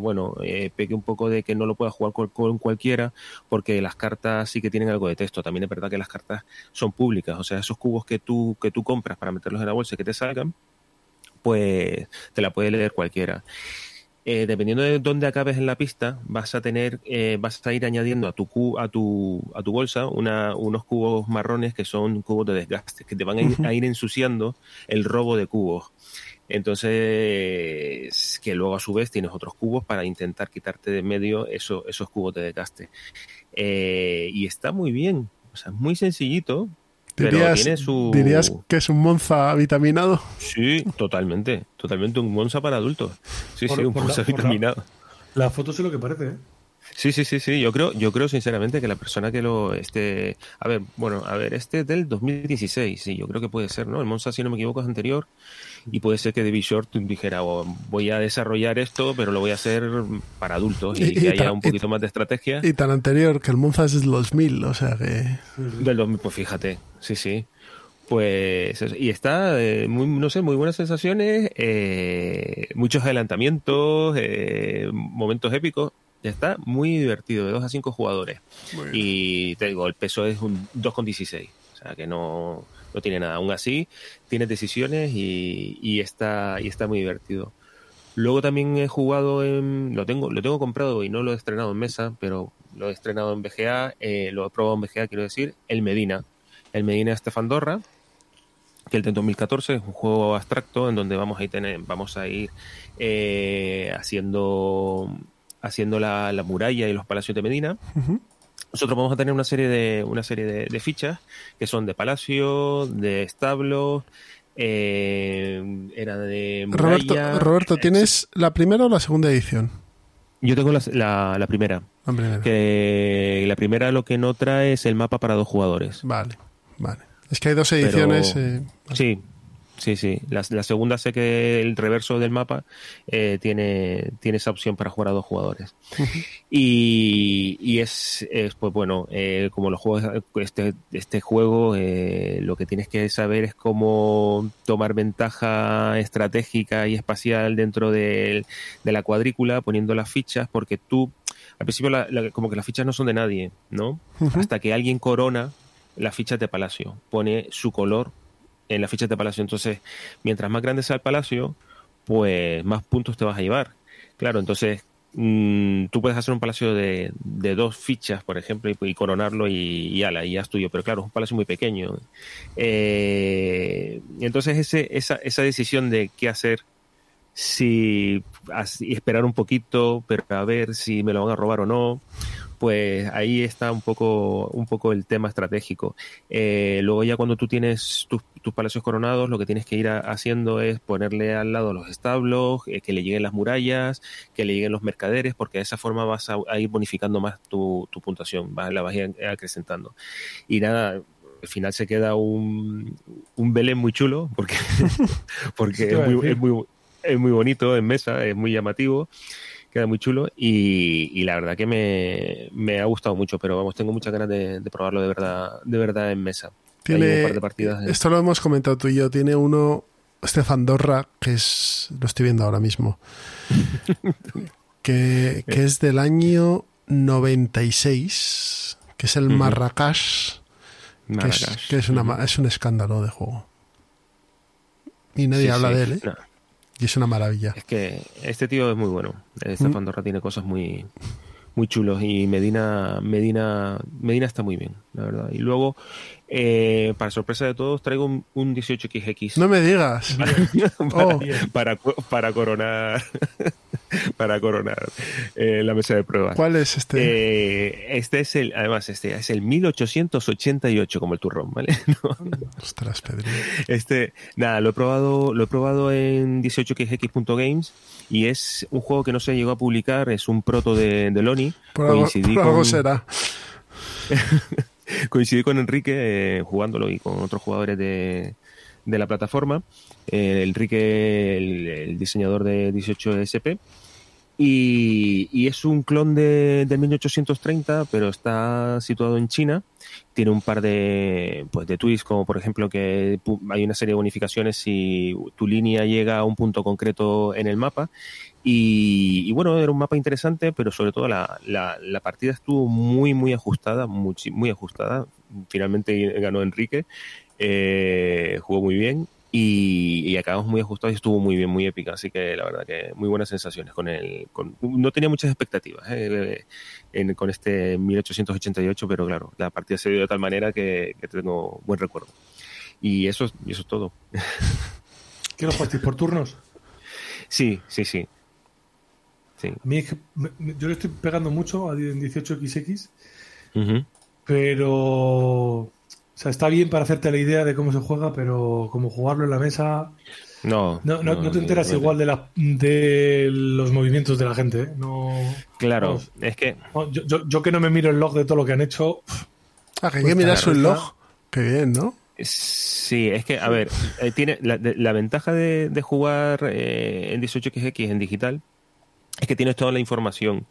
bueno, eh, peque un poco de que no lo pueda jugar con, con cualquiera porque las cartas sí que tienen algo de texto. También es verdad que las cartas son públicas, o sea, esos cubos que tú, que tú compras para meterlos en la bolsa y que te salgan, pues te la puede leer cualquiera. Eh, dependiendo de dónde acabes en la pista, vas a tener, eh, vas a ir añadiendo a tu cu- a tu a tu bolsa una- unos cubos marrones que son cubos de desgaste, que te van a ir, a ir ensuciando el robo de cubos. Entonces, que luego a su vez tienes otros cubos para intentar quitarte de medio eso- esos cubos de desgaste. Eh, y está muy bien, o sea, es muy sencillito, pero dirías, tiene su... dirías que es un Monza vitaminado. Sí, totalmente, totalmente un Monza para adultos. Sí, Por- sí, un Monza por la- vitaminado. La foto sé lo que parece, ¿eh? Sí, sí, sí, sí. Yo creo, yo creo sinceramente que la persona que lo este, a ver, bueno, a ver, este es del 2016, sí, yo creo que puede ser, ¿no? El Monza, si no me equivoco, es anterior y puede ser que David Short dijera, oh, voy a desarrollar esto, pero lo voy a hacer para adultos y, Y- y que haya ta- un poquito más de estrategia. Y tan anterior, que el Monza es del 2000, o sea que... Del 2000, pues fíjate, sí, sí. Pues, y está, eh, muy, no sé, muy buenas sensaciones, eh, muchos adelantamientos, eh, momentos épicos. Ya está muy divertido, de 2 a 5 jugadores. Y te digo, el peso es un 2,16. O sea que no, no tiene nada. Aún así, tienes decisiones y, y está, y está muy divertido. Luego también he jugado en. Lo tengo, lo tengo comprado y no lo he estrenado en mesa, pero lo he estrenado en BGA, eh, lo he probado en BGA, quiero decir, el Medina. El Medina Estefan Dorra, que el de 2014 es un juego abstracto en donde vamos a ir, tener, vamos a ir eh, haciendo, haciendo la, la muralla y los palacios de Medina. Nosotros vamos a tener una serie de, una serie de, de fichas que son de palacio, de establo, eh, era de Roberto, muralla. Roberto, ¿tienes la primera o la segunda edición? Yo tengo la, la- la primera. La primera. Que la primera lo que no trae es el mapa para dos jugadores. Vale, vale. Es que hay dos ediciones. Pero- eh, Sí, Sí, sí. La, la segunda sé que el reverso del mapa eh, tiene, tiene esa opción para jugar a dos jugadores. y, y es, es, pues bueno, eh, como los juegos, este, este juego, eh, lo que tienes que saber es cómo tomar ventaja estratégica y espacial dentro de, de la cuadrícula, poniendo las fichas, porque tú, al principio, la- la- como que las fichas no son de nadie, ¿no? Hasta que alguien corona las fichas de palacio, pone su color en las fichas de palacio. Entonces, mientras más grande sea el palacio, pues más puntos te vas a llevar. Claro, entonces mm, tú puedes hacer un palacio de, de dos fichas, por ejemplo, y, coronarlo y, y ala, y ya es tuyo. Pero claro, es un palacio muy pequeño. Eh, entonces, ese, esa, esa decisión de qué hacer, si esperar un poquito, pero a ver si me lo van a robar o no, pues ahí está un poco, un poco el tema estratégico. Eh, luego ya cuando tú tienes tus, tus palacios coronados, lo que tienes que ir a- haciendo es ponerle al lado los establos, eh, que le lleguen las murallas, que le lleguen los mercaderes, porque de esa forma vas a, a ir bonificando más tu, tu puntuación, vas, la vas a ir acrecentando. Y nada, al final se queda un, un Belén muy chulo, porque, porque es muy, es, muy, es muy bonito en mesa, es muy llamativo queda muy chulo y, y la verdad que me, me ha gustado mucho, pero vamos, tengo muchas ganas de, de probarlo de verdad, de verdad en mesa. Tiene, un par de partidas. de- Esto lo hemos comentado tú y yo. Tiene uno, Stefan Dorra, que es. Lo estoy viendo ahora mismo. que, que es del año 96. Que es el Ujú. Marrakech. Que, es, que es, una, es un escándalo de juego. Y nadie Sí, habla sí. de él, ¿eh? No, Y es una maravilla. es que este tío es muy bueno. Este Mm. Pandorra tiene cosas muy muy chulos y Medina Medina Medina está muy bien, la verdad. Y luego, eh, para sorpresa de todos, traigo un, un 18XX. No me digas. para, Oh. para, para coronar para coronar eh, la mesa de pruebas. ¿Cuál es este? Eh, este es el, además, este es el 1888 como el turrón, ¿vale? No, Ostras, Pedro. este, nada, lo he probado, lo he probado en 18xx.games y es un juego que no se llegó a publicar, es un proto de, de Loni. Por algo, Coincidí por algo con- será. coincidí con Enrique eh, jugándolo y con otros jugadores de, de la plataforma. Eh, Enrique, el, diseñador de 18SP. Y, y es un clon de, del 1830, pero está situado en China. Tiene un par de, pues, de twists, como por ejemplo que hay una serie de bonificaciones si tu línea llega a un punto concreto en el mapa. Y, bueno, era un mapa interesante, pero sobre todo la, la, partida estuvo muy, muy ajustada, muy ajustada. Finalmente ganó Enrique, eh, jugó muy bien y, y acabamos muy ajustados y estuvo muy bien, muy épica. Así que la verdad que muy buenas sensaciones con el. Con, no tenía muchas expectativas eh, en- con este 1888, pero claro, la partida se dio de tal manera que, que tengo buen recuerdo. Y eso, eso es todo. ¿Qué lo jugasteis por turnos? Sí, sí, sí. Sí. A mí es que me- yo le estoy pegando mucho a en 18XX, Ujú. pero. O sea, está bien para hacerte la idea de cómo se juega, pero como jugarlo en la mesa. No, No, no, no te enteras no- igual de, la, de los movimientos de la gente. ¿eh? No, Claro, Vamos. es que no, yo, yo- yo que no me miro el log de todo lo que han hecho. Ah, que hay Pues que mirar claro, su está- log. Qué bien, ¿no? Sí, es que, a ver, eh, tiene la, de- la ventaja de, de jugar eh, en 18xx en digital es que tienes toda la información.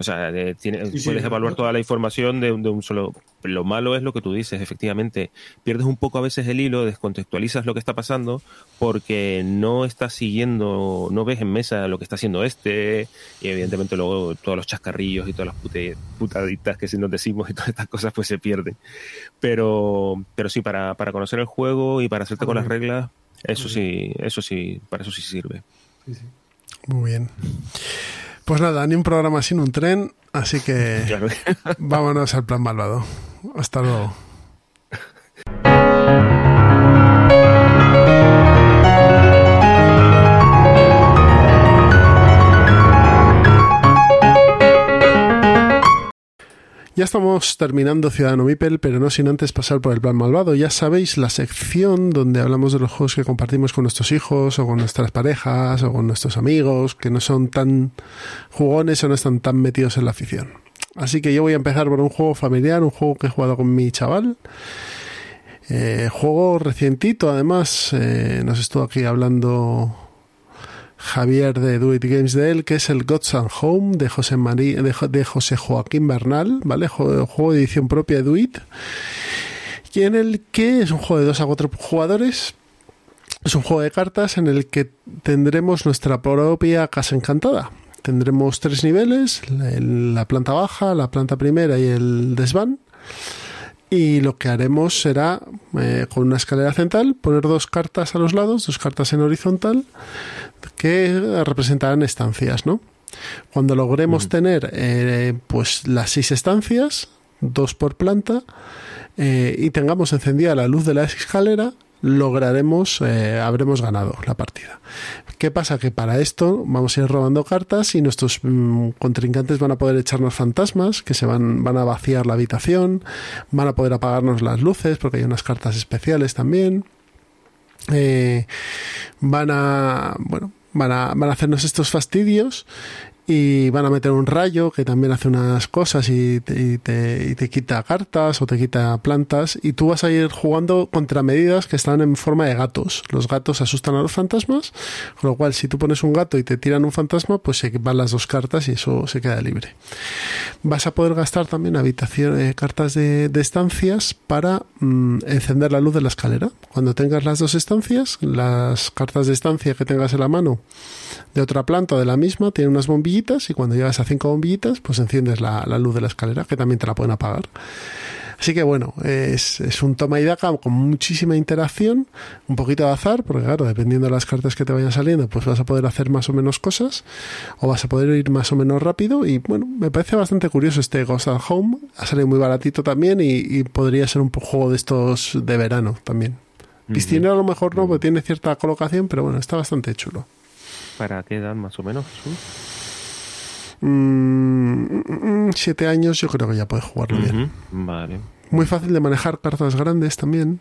O sea, de- tiene- Sí, sí, puedes evaluar toda la información de, de un solo. Lo malo es lo que tú dices, efectivamente. Pierdes un poco a veces el hilo, descontextualizas lo que está pasando porque no estás siguiendo, no ves en mesa lo que está haciendo este y evidentemente luego todos los chascarrillos y todas las pute- putaditas que si nos decimos y todas estas cosas pues se pierden. Pero, pero sí, para, para conocer el juego y para hacerte con las reglas, eso sí, eso sí, para eso sí sirve. Sí, sí. Muy bien. Pues nada, ni un programa sin un tren, así que vámonos al plan malvado. Hasta luego. Ya estamos terminando Ciudadano Mipel, pero no sin antes pasar por el plan malvado. Ya sabéis, la sección donde hablamos de los juegos que compartimos con nuestros hijos o con nuestras parejas o con nuestros amigos que no son tan jugones o no están tan metidos en la afición. Así que yo voy a empezar por un juego familiar, un juego que he jugado con mi chaval. Eh, juego recientito, además, eh, nos estuvo aquí hablando Javier de Do It Games de él, que es el Gods and Home de José, María, de, Jo- de José Joaquín Bernal, ¿vale? Juego, de edición propia de Do It. Y en el que es un juego de 2 a 4 jugadores. Es un juego de cartas en el que tendremos nuestra propia casa encantada. Tendremos tres niveles, la planta baja, la planta primera y el desván. Y lo que haremos será, eh, con una escalera central, poner dos cartas a los lados, dos cartas en horizontal, que representarán estancias, ¿no? Cuando logremos tener eh, pues las seis estancias, dos por planta, eh, y tengamos encendida la luz de la escalera, lograremos, eh, habremos ganado la partida. ¿Qué pasa? Que para esto vamos a ir robando cartas y nuestros mm, contrincantes van a poder echarnos fantasmas que se van, van a vaciar la habitación, van a poder apagarnos las luces porque hay unas cartas especiales también. Eh, van a, bueno, van a, van a hacernos estos fastidios y van a meter un rayo que también hace unas cosas y te, y te, y te quita cartas o te quita plantas y tú vas a ir jugando contra medidas que están en forma de gatos. Los gatos asustan a los fantasmas, con lo cual si tú pones un gato y te tiran un fantasma, pues se van las dos cartas y eso se queda libre. Vas a poder gastar también habitación, eh, cartas de, de estancias para mm, encender la luz de la escalera. Cuando tengas las dos estancias, las cartas de estancia que tengas en la mano de otra planta de la misma tienen unas bombillitas y cuando llegas a cinco bombillitas pues enciendes la, la luz de la escalera que también te la pueden apagar. Así que bueno, es, es un toma y daca con muchísima interacción, un poquito de azar, porque claro, dependiendo de las cartas que te vayan saliendo, pues vas a poder hacer más o menos cosas, o vas a poder ir más o menos rápido, y bueno, me parece bastante curioso este Ghost at Home, ha salido muy baratito también, y, y podría ser un juego de estos de verano también. Piscinero a lo mejor no, porque tiene cierta colocación, pero bueno, está bastante chulo. ¿Para qué edad más o menos, Jesús? Mm, mm, siete años yo creo que ya puedes jugarlo bien. Vale. Muy fácil de manejar cartas grandes también.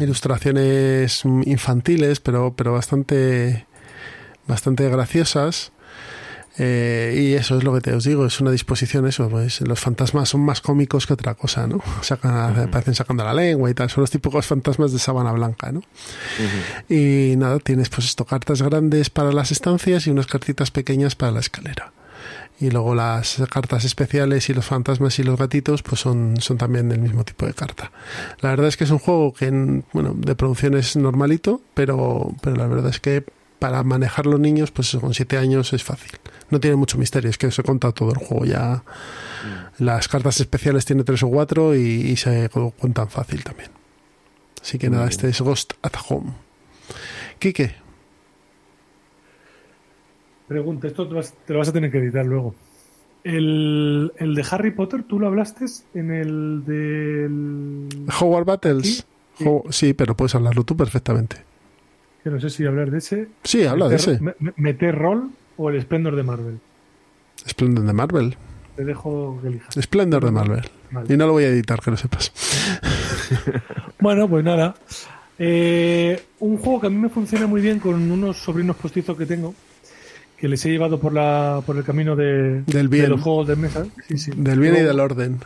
Ilustraciones mm, infantiles, pero, pero bastante, bastante graciosas. Eh, y eso es lo que te os digo, es una disposición eso, pues los fantasmas son más cómicos que otra cosa, ¿no? Sacan, Aparecen sacando la lengua y tal, son los típicos fantasmas de sábana blanca, ¿no? Y nada, tienes pues esto, cartas grandes para las estancias y unas cartitas pequeñas para la escalera. Y luego las cartas especiales y los fantasmas y los gatitos pues son, son también del mismo tipo de carta. La verdad es que es un juego que en- bueno, de producción es normalito, pero, pero la verdad es que para manejar los niños pues con siete años es fácil. No tiene mucho misterio, es que he contado todo el juego ya. Las cartas especiales tiene tres o cuatro y, y se cuentan fácil también. Así que Muy nada, bien. este es Ghost at Home. Quique, Pregunta, esto te, vas- te lo vas a tener que editar luego. El, el de Harry Potter, ¿tú lo hablaste en el del... Howard Battles. Sí. Ho- sí, pero puedes hablarlo tú perfectamente. Que no sé si hablar de ese. Sí, habla de ese. me- me- ¿Meter rol o el Splendor de Marvel? Splendor de Marvel. Te dejo que elijas. Splendor de Marvel. Vale. Y no lo voy a editar, que lo sepas. Bueno, pues nada. Eh, un juego que a mí me funciona muy bien con unos sobrinos postizos que tengo, que les he llevado por la por el camino de, Del bien. de los juegos de mesa. Sí, sí. Del bien y del orden.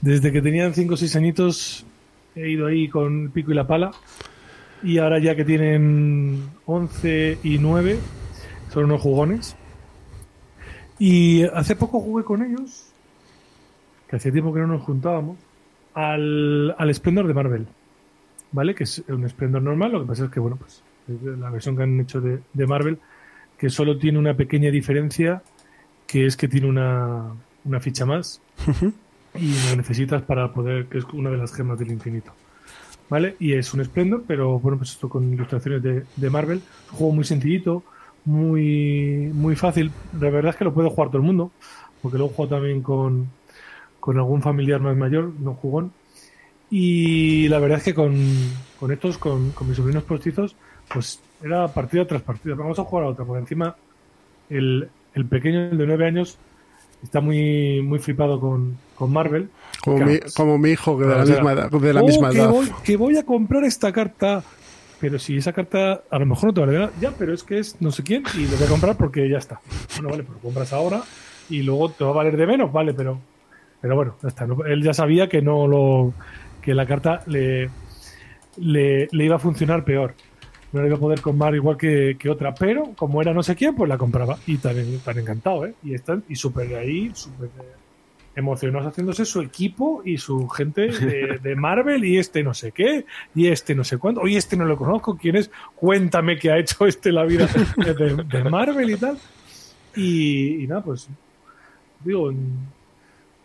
Desde que tenían 5 o 6 añitos he ido ahí con el pico y la pala. Y ahora ya que tienen 11 y 9, son unos jugones. Y hace poco jugué con ellos, que hacía tiempo que no nos juntábamos, al, al Splendor de Marvel. ¿Vale? Que es un Splendor normal, lo que pasa es que, bueno, pues es la versión que han hecho de, de Marvel, que solo tiene una pequeña diferencia, que es que tiene una, una ficha más y lo necesitas para poder, que es una de las gemas del infinito. ¿Vale? Y es un Splendor, pero bueno, pues esto con ilustraciones de, de Marvel. Un juego muy sencillito, muy, muy fácil. La verdad es que lo puede jugar todo el mundo, porque lo he jugado también con, con algún familiar más mayor, no jugón. Y la verdad es que con, con estos, con, con mis sobrinos postizos, pues era partida tras partida. Vamos a jugar a otra, porque encima el, el pequeño, el de nueve años, está muy, muy flipado con, con Marvel. Como, Claro, mi, como mi hijo, que de la misma edad. De la "Oh, misma que edad. Voy, que voy a comprar esta carta. Pero si esa carta a lo mejor no te vale nada, ya, pero es que es no sé quién y lo voy a comprar porque ya está. Bueno, vale, pues lo compras ahora y luego te va a valer de menos, vale, pero pero bueno, ya está. Él ya sabía que no lo que la carta le, le, le iba a funcionar peor. No le iba a poder comprar igual que, que otra, pero como era no sé quién, pues la compraba. Y tan, tan encantado, ¿eh? Y están, y súper ahí, súper emocionados haciéndose su equipo y su gente de, de Marvel y este no sé qué, y este no sé cuánto. Oye, este no lo conozco, ¿quién es? Cuéntame qué ha hecho este la vida de, de Marvel y tal. Y, y nada, pues digo,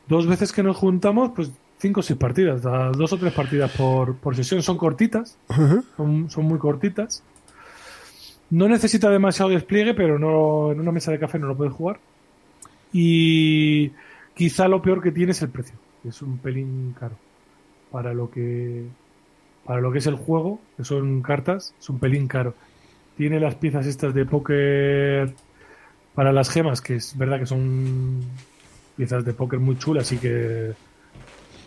dos veces que nos juntamos, pues cinco o seis partidas, da dos o tres partidas por, por sesión, son cortitas, son, son muy cortitas. No necesita demasiado despliegue, pero no en una mesa de café no lo puedes jugar. Y quizá lo peor que tiene es el precio, que es un pelín caro. Para lo que para lo que es el juego, que son cartas, es un pelín caro. Tiene las piezas estas de póker para las gemas, que es verdad que son piezas de póker muy chulas y que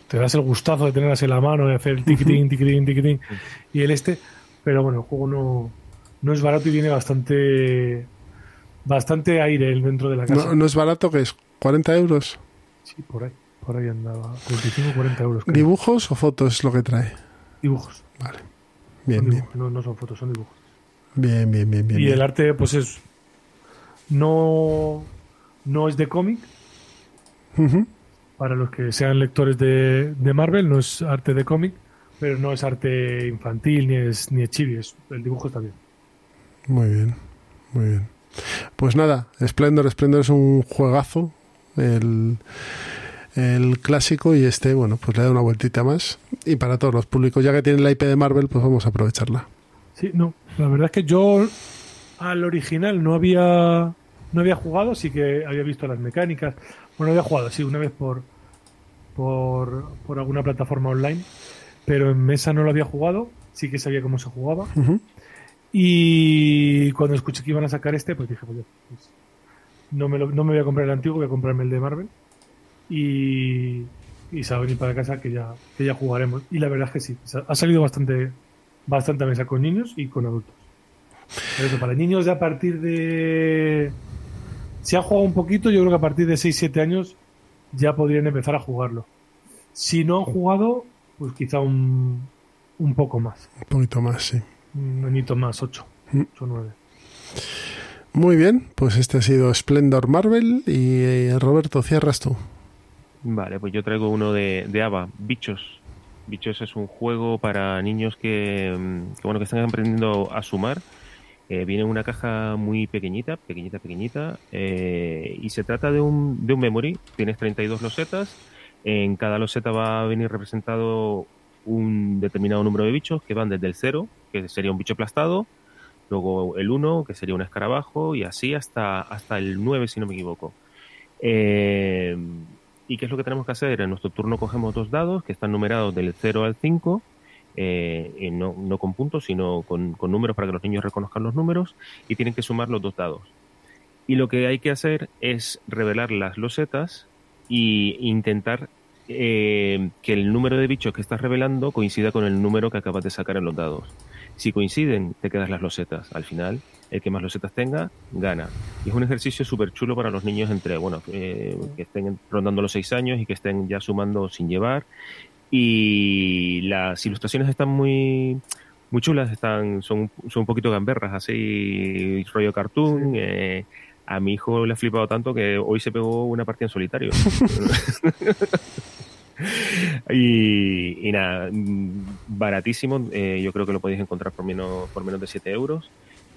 te das el gustazo de tenerlas en la mano y hacer el tiquitín, tiquitín, tiquitín y el este, pero bueno, el juego no, no es barato y viene bastante bastante aire dentro de la casa. No, no es barato, que es 40 euros. Sí, por ahí, por ahí andaba, 35 40 euros. creo. ¿Dibujos o fotos es lo que trae? Dibujos, Vale. son Bien, bien, no, no son fotos, son dibujos. bien, bien, bien. bien, y bien. el arte, pues es no no es de cómic, para los que sean lectores de, de Marvel, no es arte de cómic, pero no es arte infantil ni es ni es chibi, es- el dibujo está bien. Muy bien, muy bien. Pues nada, Splendor, Splendor es un juegazo, el, el clásico y este, bueno, pues le da una vueltita más. Y para todos los públicos, ya que tienen la IP de Marvel, pues vamos a aprovecharla. Sí, no, la verdad es que yo al original no había no había jugado, sí que había visto las mecánicas. Bueno, había jugado, sí, una vez por por, por alguna plataforma online, pero en mesa no lo había jugado, sí que sabía cómo se jugaba. Y cuando escuché que iban a sacar este, pues dije, pues, no, me lo- no me voy a comprar el antiguo, voy a comprarme el de Marvel. Y, y se va a venir para casa que ya, que ya jugaremos. Y la verdad es que sí, ha salido bastante, bastante a mesa con niños y con adultos. Pero eso, para niños de a partir de... Si han jugado un poquito, yo creo que a partir de 6-7 años ya podrían empezar a jugarlo. Si no han jugado, pues quizá un, un poco más. Un poquito más, sí. Un añito más, 8. Mm. 8 9. Muy bien, pues este ha sido Splendor Marvel y eh, Roberto, cierras tú. Vale, pues yo traigo uno de, de ABBA, Bichos. Bichos es un juego para niños que, mm, bueno, que están aprendiendo a sumar. Eh, viene en una caja muy pequeñita, pequeñita, pequeñita, eh, y se trata de un, de un memory. Tienes 32 losetas. En cada loseta va a venir representado un determinado número de bichos que van desde el 0, que sería un bicho aplastado, luego el 1, que sería un escarabajo, y así hasta, hasta el 9, si no me equivoco. Eh, ¿Y qué es lo que tenemos que hacer? En nuestro turno cogemos dos dados que están numerados del 0 al 5, eh, no, no con puntos, sino con, con números para que los niños reconozcan los números, y tienen que sumar los dos dados. Y lo que hay que hacer es revelar las losetas e intentar eh, que el número de bichos que estás revelando coincida con el número que acabas de sacar en los dados. Si coinciden, te quedas las losetas. Al final, el que más losetas tenga, gana. Y es un ejercicio súper chulo para los niños entre, bueno, eh, que estén rondando los seis años y que estén ya sumando sin llevar. Y las ilustraciones están muy muy chulas, están son, son un poquito gamberras, así rollo cartoon. eh, a mi hijo le ha flipado tanto que hoy se pegó una partida en solitario. y, y nada, mm, baratísimo. eh, yo creo que lo podéis encontrar por menos, por menos de 7 euros.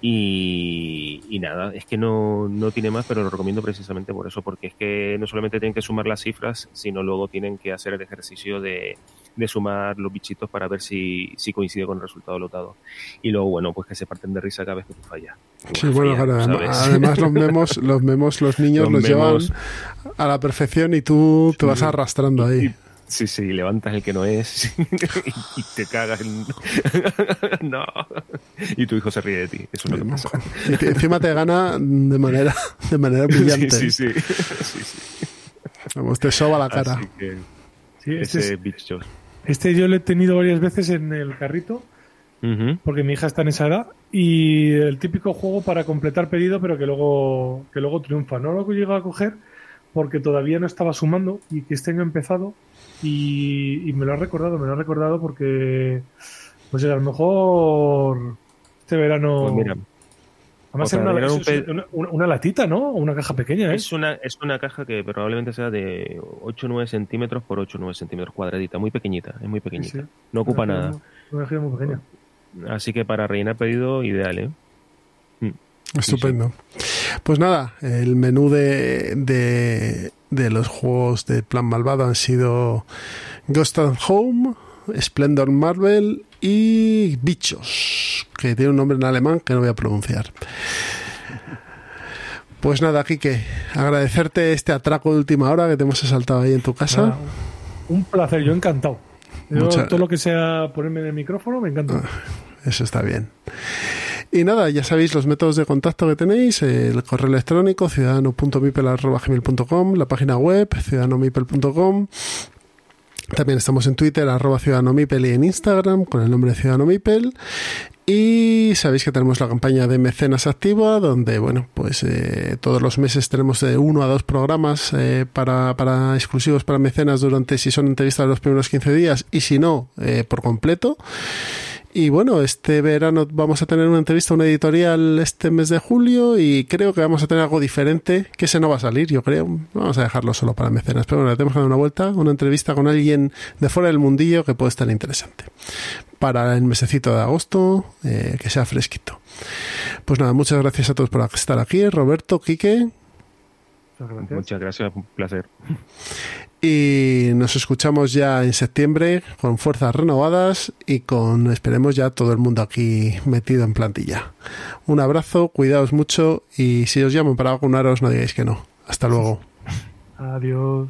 Y, y nada, es que no, no tiene más, pero lo recomiendo precisamente por eso, porque es que no solamente tienen que sumar las cifras, sino luego tienen que hacer el ejercicio de, de sumar los bichitos para ver si, si coincide con el resultado lotado. Y luego, bueno, pues que se parten de risa cada vez que tú fallas. Sí, bueno, Falla, claro, ¿sabes? además los memos, los memos los niños Los los, llevan a la perfección y tú te vas arrastrando ahí. Sí, sí, levantas el que no es y, te cagas en... no. Y tu hijo se ríe de ti. Eso es lo que pasa. Y te- encima te gana de manera, de manera brillante. Sí, sí, sí. sí, sí. Vamos, te soba la cara. Así que Sí, este, ese es- bicho. este yo lo he tenido varias veces en el carrito, porque mi hija está en esa edad, y el típico juego para completar pedido, pero que luego, que luego triunfa. No lo he llegado a coger porque todavía no estaba sumando y que este año ha empezado y, y me lo ha recordado, me lo ha recordado porque Pues a lo mejor este verano. Pues mira, Además, era una, era un es- pe- es una, una- una latita, ¿no? Una caja pequeña, ¿eh? es una, es una caja que probablemente sea de 8 o 9 centímetros por 8 o 9 centímetros, cuadradita, muy pequeñita, es muy pequeñita. Sí, sí. No ocupa Una nada. Una caja muy pequeña. Así que para rellenar pedido, ideal, ¿eh? Estupendo. Pues nada, el menú de, de, de los juegos de Plan Malvado han sido Ghost and Home, Splendor Marvel y Bichos, que tiene un nombre en alemán que no voy a pronunciar. Pues nada, Quique, agradecerte este atraco de última hora que te hemos asaltado ahí en tu casa. Un placer, yo encantado. Yo, Mucha- Todo lo que sea ponerme en el micrófono me encanta. Eso está bien. Y nada, ya sabéis los métodos de contacto que tenéis, el correo electrónico ciudadano.mipel.gmail.com, la página web ciudadanomipel.com. También estamos en Twitter, arroba ciudadanomipel y en Instagram con el nombre de Ciudadano Mipel. Y sabéis que tenemos la campaña de mecenas activa, donde, bueno, pues eh, todos los meses tenemos de uno a dos programas eh, para, para exclusivos para mecenas durante, si son entrevistas, los primeros 15 días y si no, eh, por completo. Y bueno, este verano vamos a tener una entrevista, una editorial este mes de julio y creo que vamos a tener algo diferente, que ese no va a salir, yo creo. Vamos a dejarlo solo para mecenas, pero bueno, le tenemos que dar una vuelta, una entrevista con alguien de fuera del mundillo que puede estar interesante. Para el mesecito de agosto, eh, que sea fresquito. Pues nada, muchas gracias a todos por estar aquí. Roberto, Quique, Muchas gracias. Muchas gracias, un placer. y nos escuchamos ya en septiembre con fuerzas renovadas y con, esperemos, ya todo el mundo aquí metido en plantilla. Un abrazo, cuidaos mucho y si os llaman para vacunaros no digáis que no. Hasta luego. Adiós.